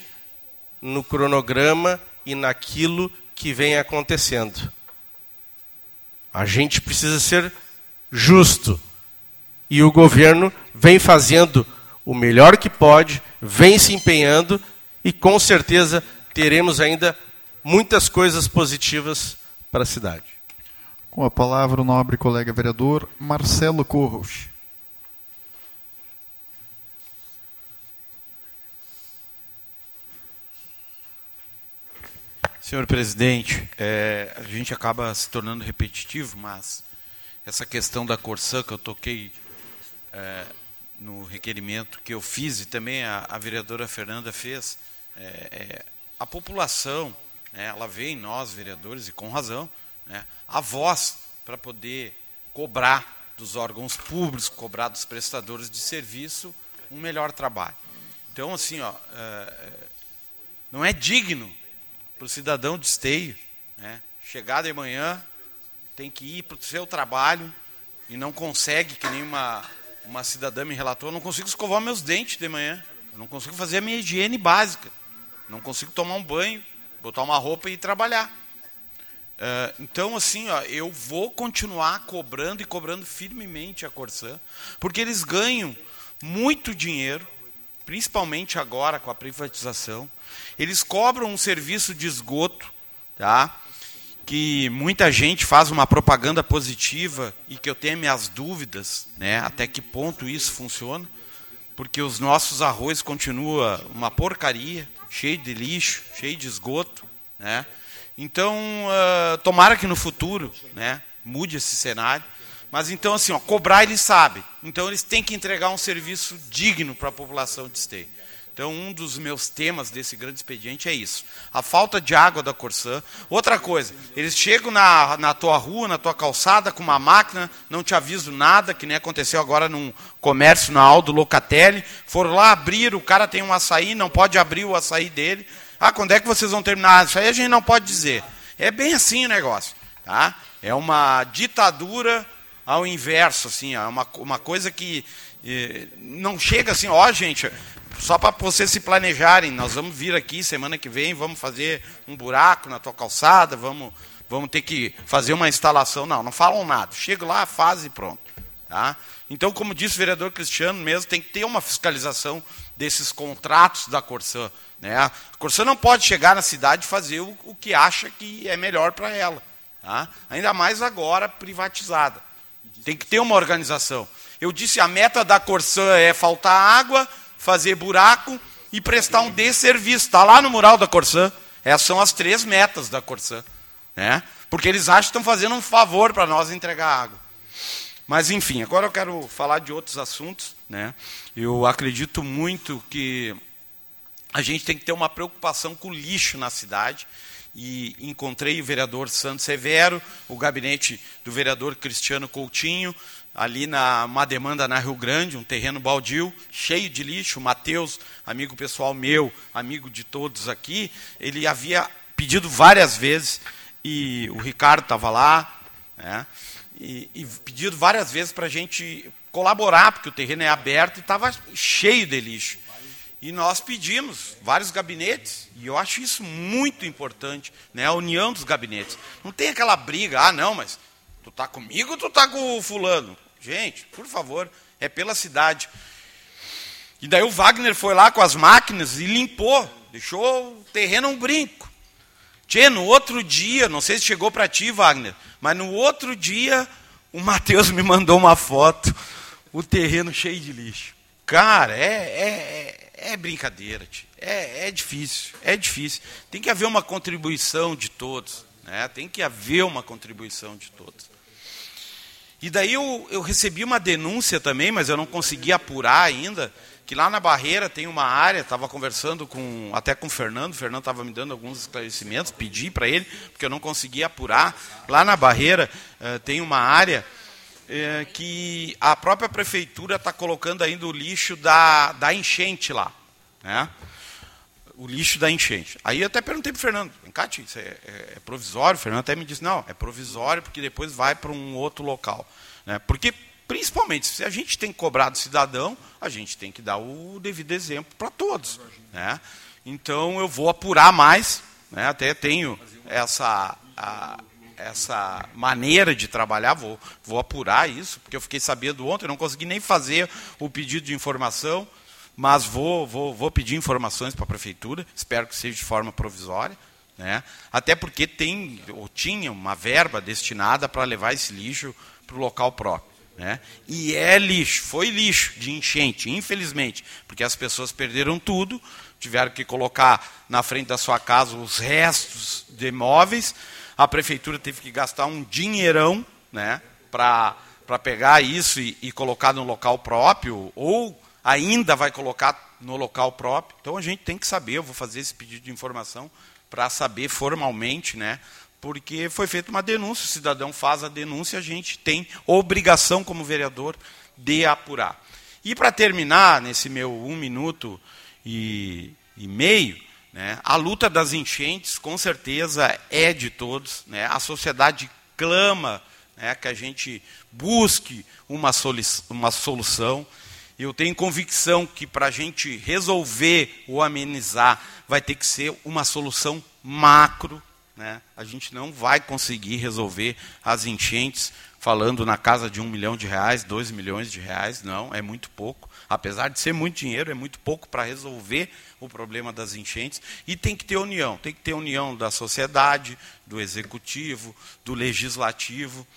no cronograma e naquilo que vem acontecendo. A gente precisa ser justo. E o governo vem fazendo o melhor que pode, vem se empenhando e com certeza teremos ainda muitas coisas positivas para a cidade. Com a palavra o nobre colega vereador Marcelo Corros. Senhor presidente, é, a gente acaba se tornando repetitivo, mas essa questão da Corsã que eu toquei é, no requerimento que eu fiz e também a, a vereadora Fernanda fez, é, é, a população, né, ela vê em nós, vereadores, e com razão, né, a voz para poder cobrar dos órgãos públicos, cobrar dos prestadores de serviço um melhor trabalho. Então, assim, ó, é, não é digno para o cidadão de esteio, né, chegar de manhã, tem que ir para o seu trabalho e não consegue, que nem uma, uma cidadã me relatou, eu não consigo escovar meus dentes de manhã, eu não consigo fazer a minha higiene básica. Não consigo tomar um banho, botar uma roupa e trabalhar. Uh, então, assim, ó, eu vou continuar cobrando e cobrando firmemente a Corsã, porque eles ganham muito dinheiro, principalmente agora com a privatização. Eles cobram um serviço de esgoto, tá? que muita gente faz uma propaganda positiva e que eu tenho minhas dúvidas, né, até que ponto isso funciona, porque os nossos arroz continua uma porcaria, cheio de lixo, cheio de esgoto, né? Então, uh, tomara que no futuro né, mude esse cenário. Mas então, assim, ó, cobrar eles sabem. Então, eles têm que entregar um serviço digno para a população de Esteio. Então, um dos meus temas desse grande expediente é isso. A falta de água da Corsã. Outra coisa, eles chegam na, na tua rua, na tua calçada, com uma máquina, não te aviso nada, que nem aconteceu agora num comércio na Aldo Locatelli. Foram lá abrir, o cara tem um açaí, não pode abrir o açaí dele. Ah, quando é que vocês vão terminar? Isso aí a gente não pode dizer. É bem assim o negócio. Tá? É uma ditadura ao inverso, assim, é uma, uma coisa que eh, não chega assim, ó, gente, só para vocês se planejarem, nós vamos vir aqui semana que vem, vamos fazer um buraco na tua calçada, vamos, vamos ter que fazer uma instalação. Não, não falam nada. Chega lá, faz e pronto. Tá? Então, como disse o vereador Cristiano mesmo, tem que ter uma fiscalização desses contratos da Corsã. Né? A Corsã não pode chegar na cidade e fazer o, o que acha que é melhor para ela. Tá? Ainda mais agora privatizada. Tem que ter uma organização. Eu disse, a meta da Corsã é faltar água, fazer buraco e prestar um desserviço. Está lá no mural da Corsã. Essas são as três metas da Corsã. Né? Porque eles acham que estão fazendo um favor para nós entregar água. Mas, enfim, agora eu quero falar de outros assuntos. Né? Eu acredito muito que a gente tem que ter uma preocupação com o lixo na cidade. E encontrei o vereador Santos Severo, o gabinete do vereador Cristiano Coutinho, ali na demanda na Rio Grande, um terreno baldio, cheio de lixo. O Matheus, amigo pessoal meu, amigo de todos aqui, ele havia pedido várias vezes, e o Ricardo estava lá, né, e, e pedido várias vezes para a gente colaborar, porque o terreno é aberto e estava cheio de lixo. E nós pedimos vários gabinetes, e eu acho isso muito importante, né, a união dos gabinetes. Não tem aquela briga, ah, não, mas tu tá comigo ou tu tá com o fulano? Gente, por favor, é pela cidade. E daí o Wagner foi lá com as máquinas e limpou, deixou o terreno um brinco. Tchê, no outro dia, não sei se chegou para ti, Wagner, mas no outro dia o Matheus me mandou uma foto, o terreno cheio de lixo. Cara, é, é, é, é brincadeira, tchê. É, é difícil, é difícil. Tem que haver uma contribuição de todos, né? tem que haver uma contribuição de todos. E daí eu, eu recebi uma denúncia também, mas eu não consegui apurar ainda, que lá na barreira tem uma área, estava conversando com até com o Fernando, o Fernando estava me dando alguns esclarecimentos, pedi para ele, porque eu não consegui apurar. Lá na barreira uh, tem uma área uh, que a própria prefeitura está colocando ainda o lixo da, da enchente lá. Né? O lixo da enchente. Aí eu até perguntei para o Fernando, Encate, isso é, é, é, provisório? O Fernando até me disse, não, é provisório porque depois vai para um outro local. Né? Porque, principalmente, se a gente tem que cobrar do cidadão, a gente tem que dar o devido exemplo para todos. Né? Então eu vou apurar mais, né? até tenho essa, a, essa maneira de trabalhar, vou, vou apurar isso, porque eu fiquei sabendo ontem, não consegui nem fazer o pedido de informação mas vou, vou, vou pedir informações para a prefeitura, espero que seja de forma provisória, né? até porque tem ou tinha uma verba destinada para levar esse lixo para o local próprio. Né? E é lixo, foi lixo de enchente, infelizmente, porque as pessoas perderam tudo, tiveram que colocar na frente da sua casa os restos de imóveis, a prefeitura teve que gastar um dinheirão né, para pegar isso e, e colocar no local próprio, ou ainda vai colocar no local próprio. Então a gente tem que saber, eu vou fazer esse pedido de informação para saber formalmente, né? Porque foi feita uma denúncia, o cidadão faz a denúncia, a gente tem obrigação como vereador de apurar. E para terminar, nesse meu um minuto e, e meio, né, a luta das enchentes, com certeza, é de todos. Né, a sociedade clama né, que a gente busque uma, solu uma solução. Eu tenho convicção que para a gente resolver ou amenizar, vai ter que ser uma solução macro. Né? A gente não vai conseguir resolver as enchentes falando na casa de um milhão de reais, dois milhões de reais. Não, é muito pouco. Apesar de ser muito dinheiro, é muito pouco para resolver o problema das enchentes. E tem que ter união. Tem que ter união da sociedade, do executivo, do legislativo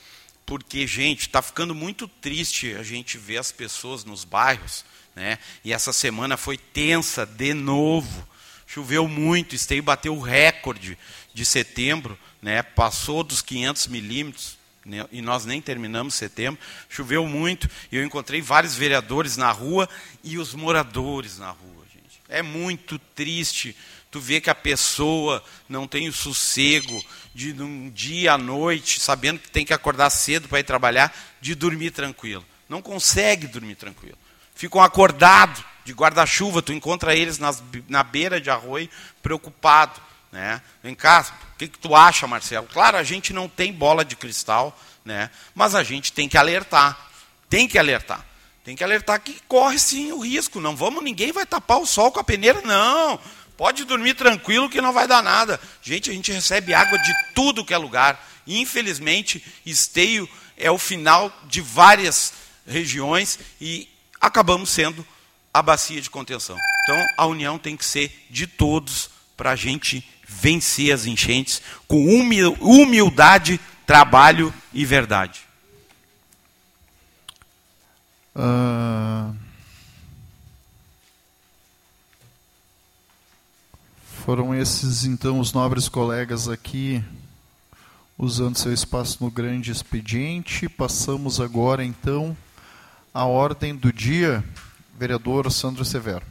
porque, gente, está ficando muito triste a gente ver as pessoas nos bairros, né? E essa semana foi tensa de novo. Choveu muito, Esteio bateu o recorde de setembro, né, passou dos 500 milímetros, né, e nós nem terminamos setembro, choveu muito, e eu encontrei vários vereadores na rua e os moradores na rua, gente. É muito triste tu ver que a pessoa não tem o sossego de um dia à noite, sabendo que tem que acordar cedo para ir trabalhar, de dormir tranquilo. Não consegue dormir tranquilo. Ficam acordados de guarda-chuva, tu encontra eles nas, na beira de arroio, preocupado. Né? Vem cá, o que, que tu acha, Marcelo? Claro, a gente não tem bola de cristal, né? mas a gente tem que alertar. Tem que alertar. Tem que alertar que corre sim o risco. Não vamos, ninguém vai tapar o sol com a peneira, não. Pode dormir tranquilo que não vai dar nada. Gente, a gente recebe água de tudo que é lugar. Infelizmente, esteio é o final de várias regiões e acabamos sendo a bacia de contenção. Então, a união tem que ser de todos para a gente vencer as enchentes com humildade, trabalho e verdade. Uh... Foram esses, então, os nobres colegas aqui usando seu espaço no grande expediente. Passamos agora, então, à ordem do dia. Vereador Sandro Severo.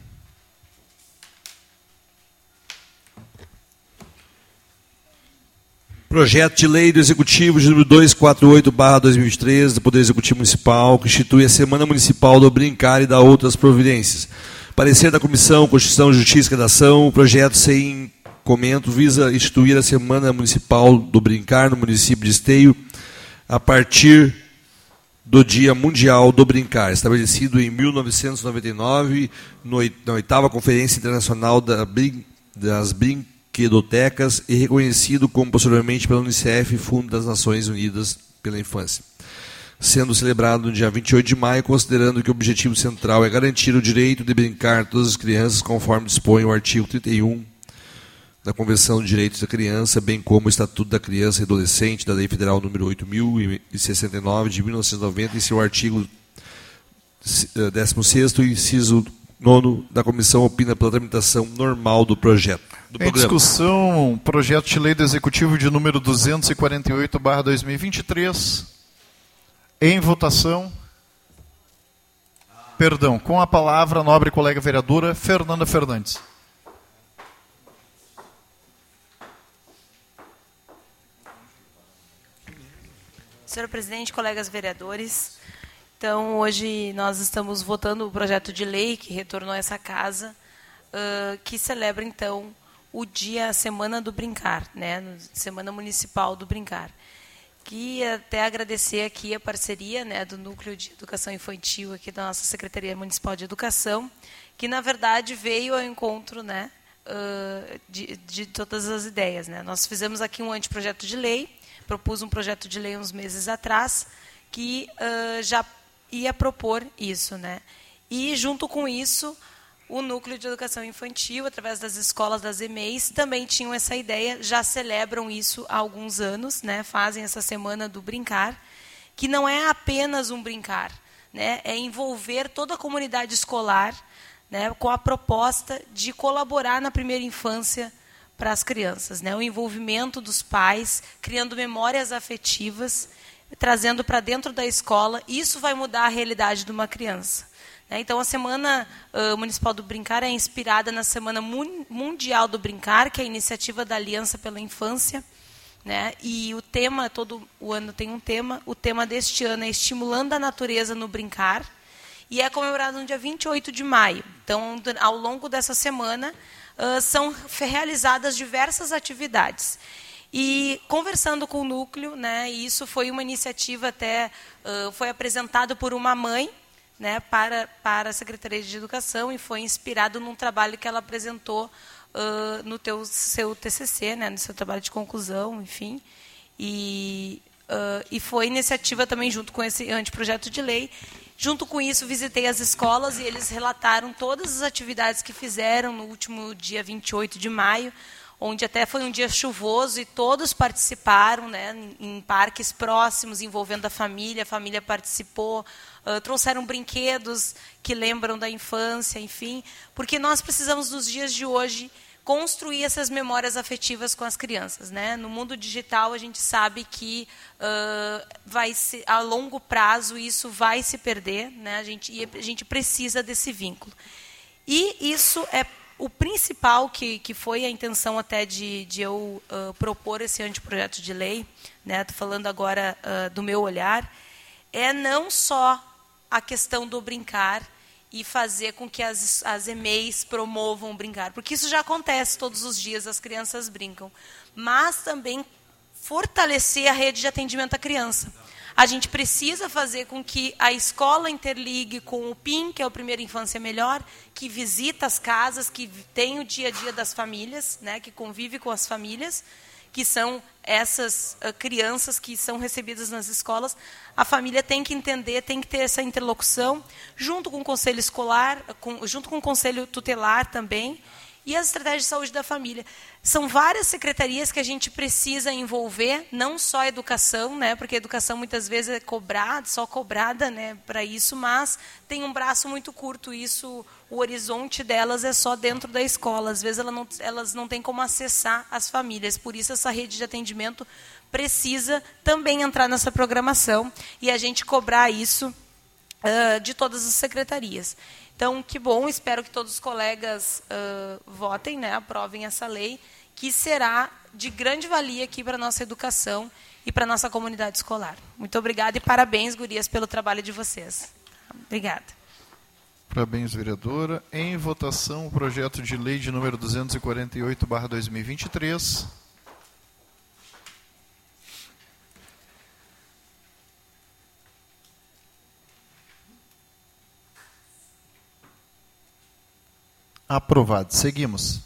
Projeto de lei do Executivo de número 248-2013 do Poder Executivo Municipal, que institui a Semana Municipal do Brincar e da outras providências. Parecer da Comissão Constituição, Justiça e Redação, o projeto sem comento visa instituir a Semana Municipal do Brincar no município de Esteio a partir do Dia Mundial do Brincar, estabelecido em 1999 no, na oitava Conferência Internacional das Brinquedotecas e reconhecido como posteriormente pela Unicef, Fundo das Nações Unidas pela Infância. Sendo celebrado no dia 28 de maio, considerando que o objetivo central é garantir o direito de brincar a todas as crianças, conforme dispõe o artigo 31 da Convenção de Direitos da Criança, bem como o Estatuto da Criança e Adolescente da Lei Federal número 8069 de 1990 e seu artigo 16 inciso 9 da Comissão opina pela tramitação normal do projeto. Do em discussão, projeto de lei do Executivo de número 248/2023 em votação. Perdão, com a palavra nobre colega vereadora Fernanda Fernandes. Senhor presidente, colegas vereadores, então hoje nós estamos votando o projeto de lei que retornou a essa casa, uh, que celebra então o dia, a Semana do Brincar, né, Semana Municipal do Brincar. Que até agradecer aqui a parceria né, do Núcleo de Educação Infantil aqui da nossa Secretaria Municipal de Educação, que na verdade veio ao encontro né, de, de todas as ideias. Né. Nós fizemos aqui um anteprojeto de lei, propus um projeto de lei uns meses atrás que uh, já ia propor isso, né? E junto com isso, o núcleo de educação infantil, através das escolas das EMEIs, também tinham essa ideia, já celebram isso há alguns anos, né? Fazem essa semana do brincar, que não é apenas um brincar, né? É envolver toda a comunidade escolar, né? Com a proposta de colaborar na primeira infância para as crianças, né? O envolvimento dos pais, criando memórias afetivas, trazendo para dentro da escola. Isso vai mudar a realidade de uma criança. Né? Então, a Semana Municipal do Brincar é inspirada na Semana Mundial do Brincar, que é a iniciativa da Aliança pela Infância. Né? E o tema, todo o ano tem um tema. O tema deste ano é Estimulando a Natureza no Brincar. E é comemorado no dia 28 de maio. Então, ao longo dessa semana, são realizadas diversas atividades. E conversando com o núcleo, né, isso foi uma iniciativa até, foi apresentado por uma mãe né, para, para a Secretaria de Educação e foi inspirado num trabalho que ela apresentou uh, no teu, seu TCC, né, no seu trabalho de conclusão, enfim. E, uh, e foi iniciativa também junto com esse anteprojeto de lei Junto com isso, visitei as escolas e eles relataram todas as atividades que fizeram no último dia 28 de maio, onde até foi um dia chuvoso e todos participaram, né, em parques próximos, envolvendo a família, a família participou, uh, trouxeram brinquedos que lembram da infância, enfim, porque nós precisamos nos dias de hoje construir essas memórias afetivas com as crianças. Né? No mundo digital, a gente sabe que uh, vai se, a longo prazo isso vai se perder, né? a, gente, a gente precisa desse vínculo. E isso é o principal, que, que foi a intenção até de, de eu uh, propor esse anteprojeto de lei, estou né? falando agora uh, do meu olhar, é não só a questão do brincar, e fazer com que as, as EMEIs promovam brincar. Porque isso já acontece todos os dias, as crianças brincam. Mas também fortalecer a rede de atendimento à criança. A gente precisa fazer com que a escola interligue com o PIN, que é o Primeira Infância Melhor, que visita as casas, que tem o dia a dia das famílias, né, que convive com as famílias, que são essas uh, crianças que são recebidas nas escolas, a família tem que entender, tem que ter essa interlocução, junto com o conselho escolar, com, junto com o conselho tutelar também, e as estratégias de saúde da família. São várias secretarias que a gente precisa envolver, não só a educação, né, porque a educação muitas vezes é cobrada, só cobrada né, para isso, mas tem um braço muito curto, isso, o horizonte delas é só dentro da escola. Às vezes elas não, elas não têm como acessar as famílias, por isso essa rede de atendimento precisa também entrar nessa programação e a gente cobrar isso uh, de todas as secretarias. Então, que bom, espero que todos os colegas uh, votem, né, aprovem essa lei, que será de grande valia aqui para a nossa educação e para a nossa comunidade escolar. Muito obrigada e parabéns, gurias, pelo trabalho de vocês. Obrigada. Parabéns, vereadora. Em votação, o projeto de lei de número 248-2023. Aprovado. Seguimos.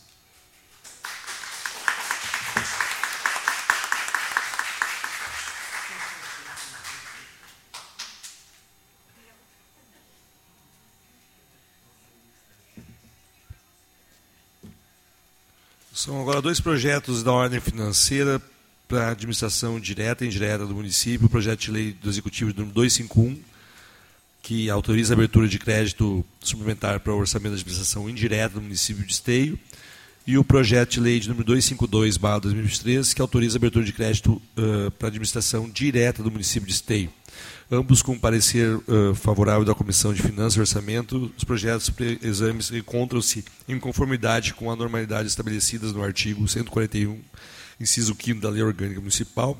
São agora dois projetos da ordem financeira para a administração direta e indireta do município. O projeto de lei do Executivo número 251, que autoriza a abertura de crédito suplementar para o orçamento da administração indireta do município de Esteio, e o projeto de lei de número 252/2023, que autoriza a abertura de crédito uh, para a administração direta do município de Esteio. Ambos com parecer uh, favorável da Comissão de Finanças e Orçamento, os projetos exames encontram-se em conformidade com a normalidade estabelecidas no artigo 141, inciso 5 da Lei Orgânica Municipal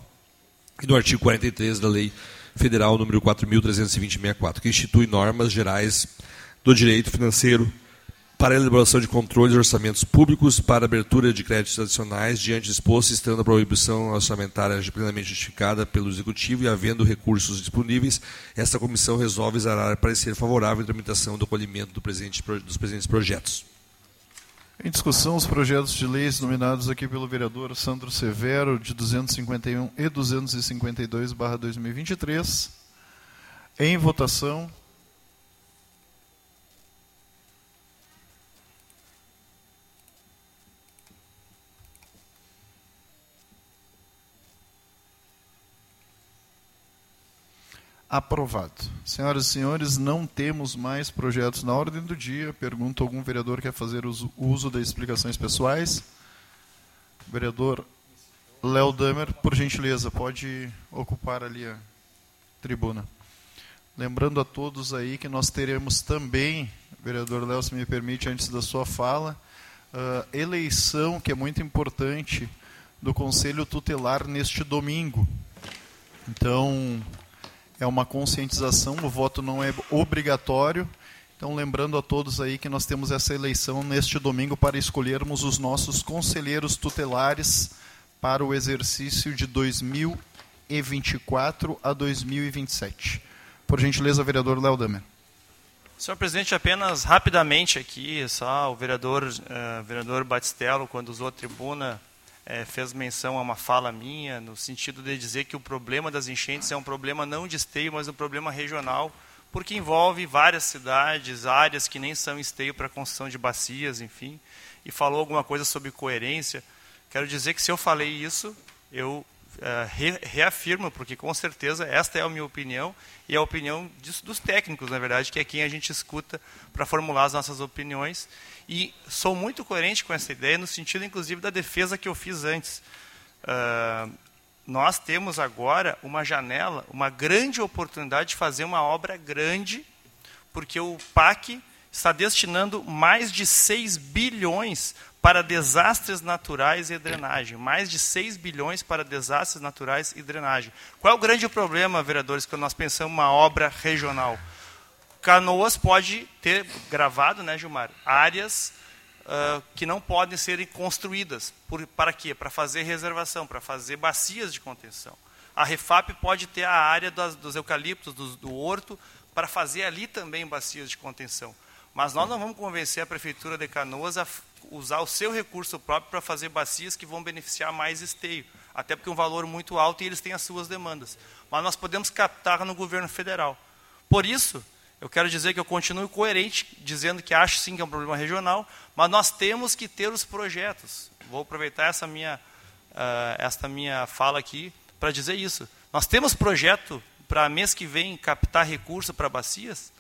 e no artigo 43 da Lei Federal número 4.320-64, que institui normas gerais do direito financeiro para a elaboração de controles de orçamentos públicos, para abertura de créditos adicionais, diante disposto, estando a proibição orçamentária plenamente justificada pelo Executivo e havendo recursos disponíveis, esta comissão resolve exarar parecer favorável à tramitação do acolhimento do presente, dos presentes projetos. Em discussão, os projetos de leis nominados aqui pelo vereador Sandro Severo, de 251 e 252-2023. Em votação. Aprovado. Senhoras e senhores, não temos mais projetos na ordem do dia. Pergunto: algum vereador quer fazer uso, uso das explicações pessoais? Vereador Léo Damer, por gentileza, pode ocupar ali a tribuna. Lembrando a todos aí que nós teremos também, vereador Léo, se me permite, antes da sua fala, uh, eleição, que é muito importante, do Conselho Tutelar neste domingo. Então, é uma conscientização, o voto não é obrigatório. Então, lembrando a todos aí que nós temos essa eleição neste domingo para escolhermos os nossos conselheiros tutelares para o exercício de 2024 a 2027. Por gentileza, vereador Léo Damer. Senhor presidente, apenas rapidamente aqui, só o vereador, uh, vereador Batistello, quando usou a tribuna, é, fez menção a uma fala minha, no sentido de dizer que o problema das enchentes é um problema não de esteio, mas um problema regional, porque envolve várias cidades, áreas que nem são esteio para construção de bacias, enfim, e falou alguma coisa sobre coerência. Quero dizer que se eu falei isso, eu uh, re, reafirmo, porque com certeza esta é a minha opinião e a opinião disso, dos técnicos, na verdade, que é quem a gente escuta para formular as nossas opiniões. E sou muito coerente com essa ideia, no sentido, inclusive, da defesa que eu fiz antes. Uh, nós temos agora uma janela, uma grande oportunidade de fazer uma obra grande, porque o PAC está destinando mais de 6 bilhões para desastres naturais e drenagem. Mais de 6 bilhões para desastres naturais e drenagem. Qual é o grande problema, vereadores, quando nós pensamos uma obra regional? Canoas pode ter gravado, né, Gilmar, áreas uh, que não podem ser construídas. Por, para quê? Para fazer reservação, para fazer bacias de contenção. A Refap pode ter a área das, dos eucaliptos, do, do horto, para fazer ali também bacias de contenção. Mas nós não vamos convencer a Prefeitura de Canoas a usar o seu recurso próprio para fazer bacias que vão beneficiar mais esteio. Até porque é um valor muito alto e eles têm as suas demandas. Mas nós podemos captar no governo federal. Por isso, eu quero dizer que eu continuo coerente, dizendo que acho sim que é um problema regional, mas nós temos que ter os projetos. Vou aproveitar essa minha, uh, esta minha fala aqui para dizer isso. Nós temos projeto para mês que vem captar recurso para bacias?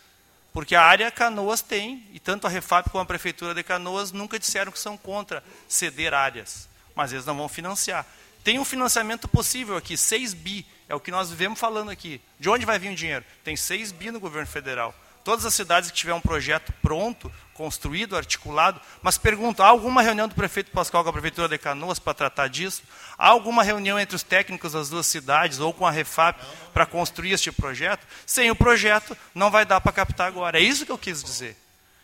Porque a área Canoas tem, e tanto a Refap como a Prefeitura de Canoas nunca disseram que são contra ceder áreas, mas eles não vão financiar. Tem um financiamento possível aqui, 6 bi, é o que nós vivemos falando aqui. De onde vai vir o dinheiro? Tem 6 bi no governo federal. Todas as cidades que tiver um projeto pronto, construído, articulado, mas pergunto, há alguma reunião do prefeito Pascoal com a Prefeitura de Canoas para tratar disso? Há alguma reunião entre os técnicos das duas cidades ou com a Refap para construir este projeto? Sem o projeto, não vai dar para captar agora. É isso que eu quis dizer.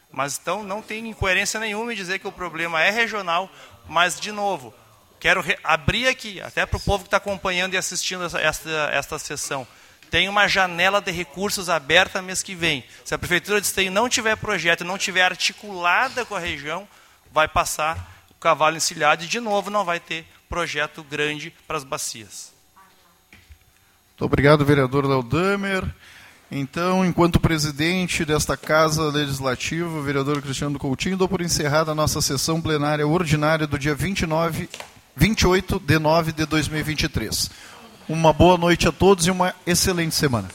Mas então não tem incoerência nenhuma em dizer que o problema é regional, mas, de novo, quero abrir aqui, até para o povo que está acompanhando e assistindo esta, esta sessão tem uma janela de recursos aberta mês que vem. Se a Prefeitura de Esteio não tiver projeto, não tiver articulada com a região, vai passar o cavalo encilhado e, de novo, não vai ter projeto grande para as bacias. Muito obrigado, vereador Leodamer. Então, enquanto presidente desta Casa Legislativa, vereador Cristiano Coutinho, dou por encerrada a nossa sessão plenária ordinária do dia 29, 28 de nove de 2023. Uma boa noite a todos e uma excelente semana.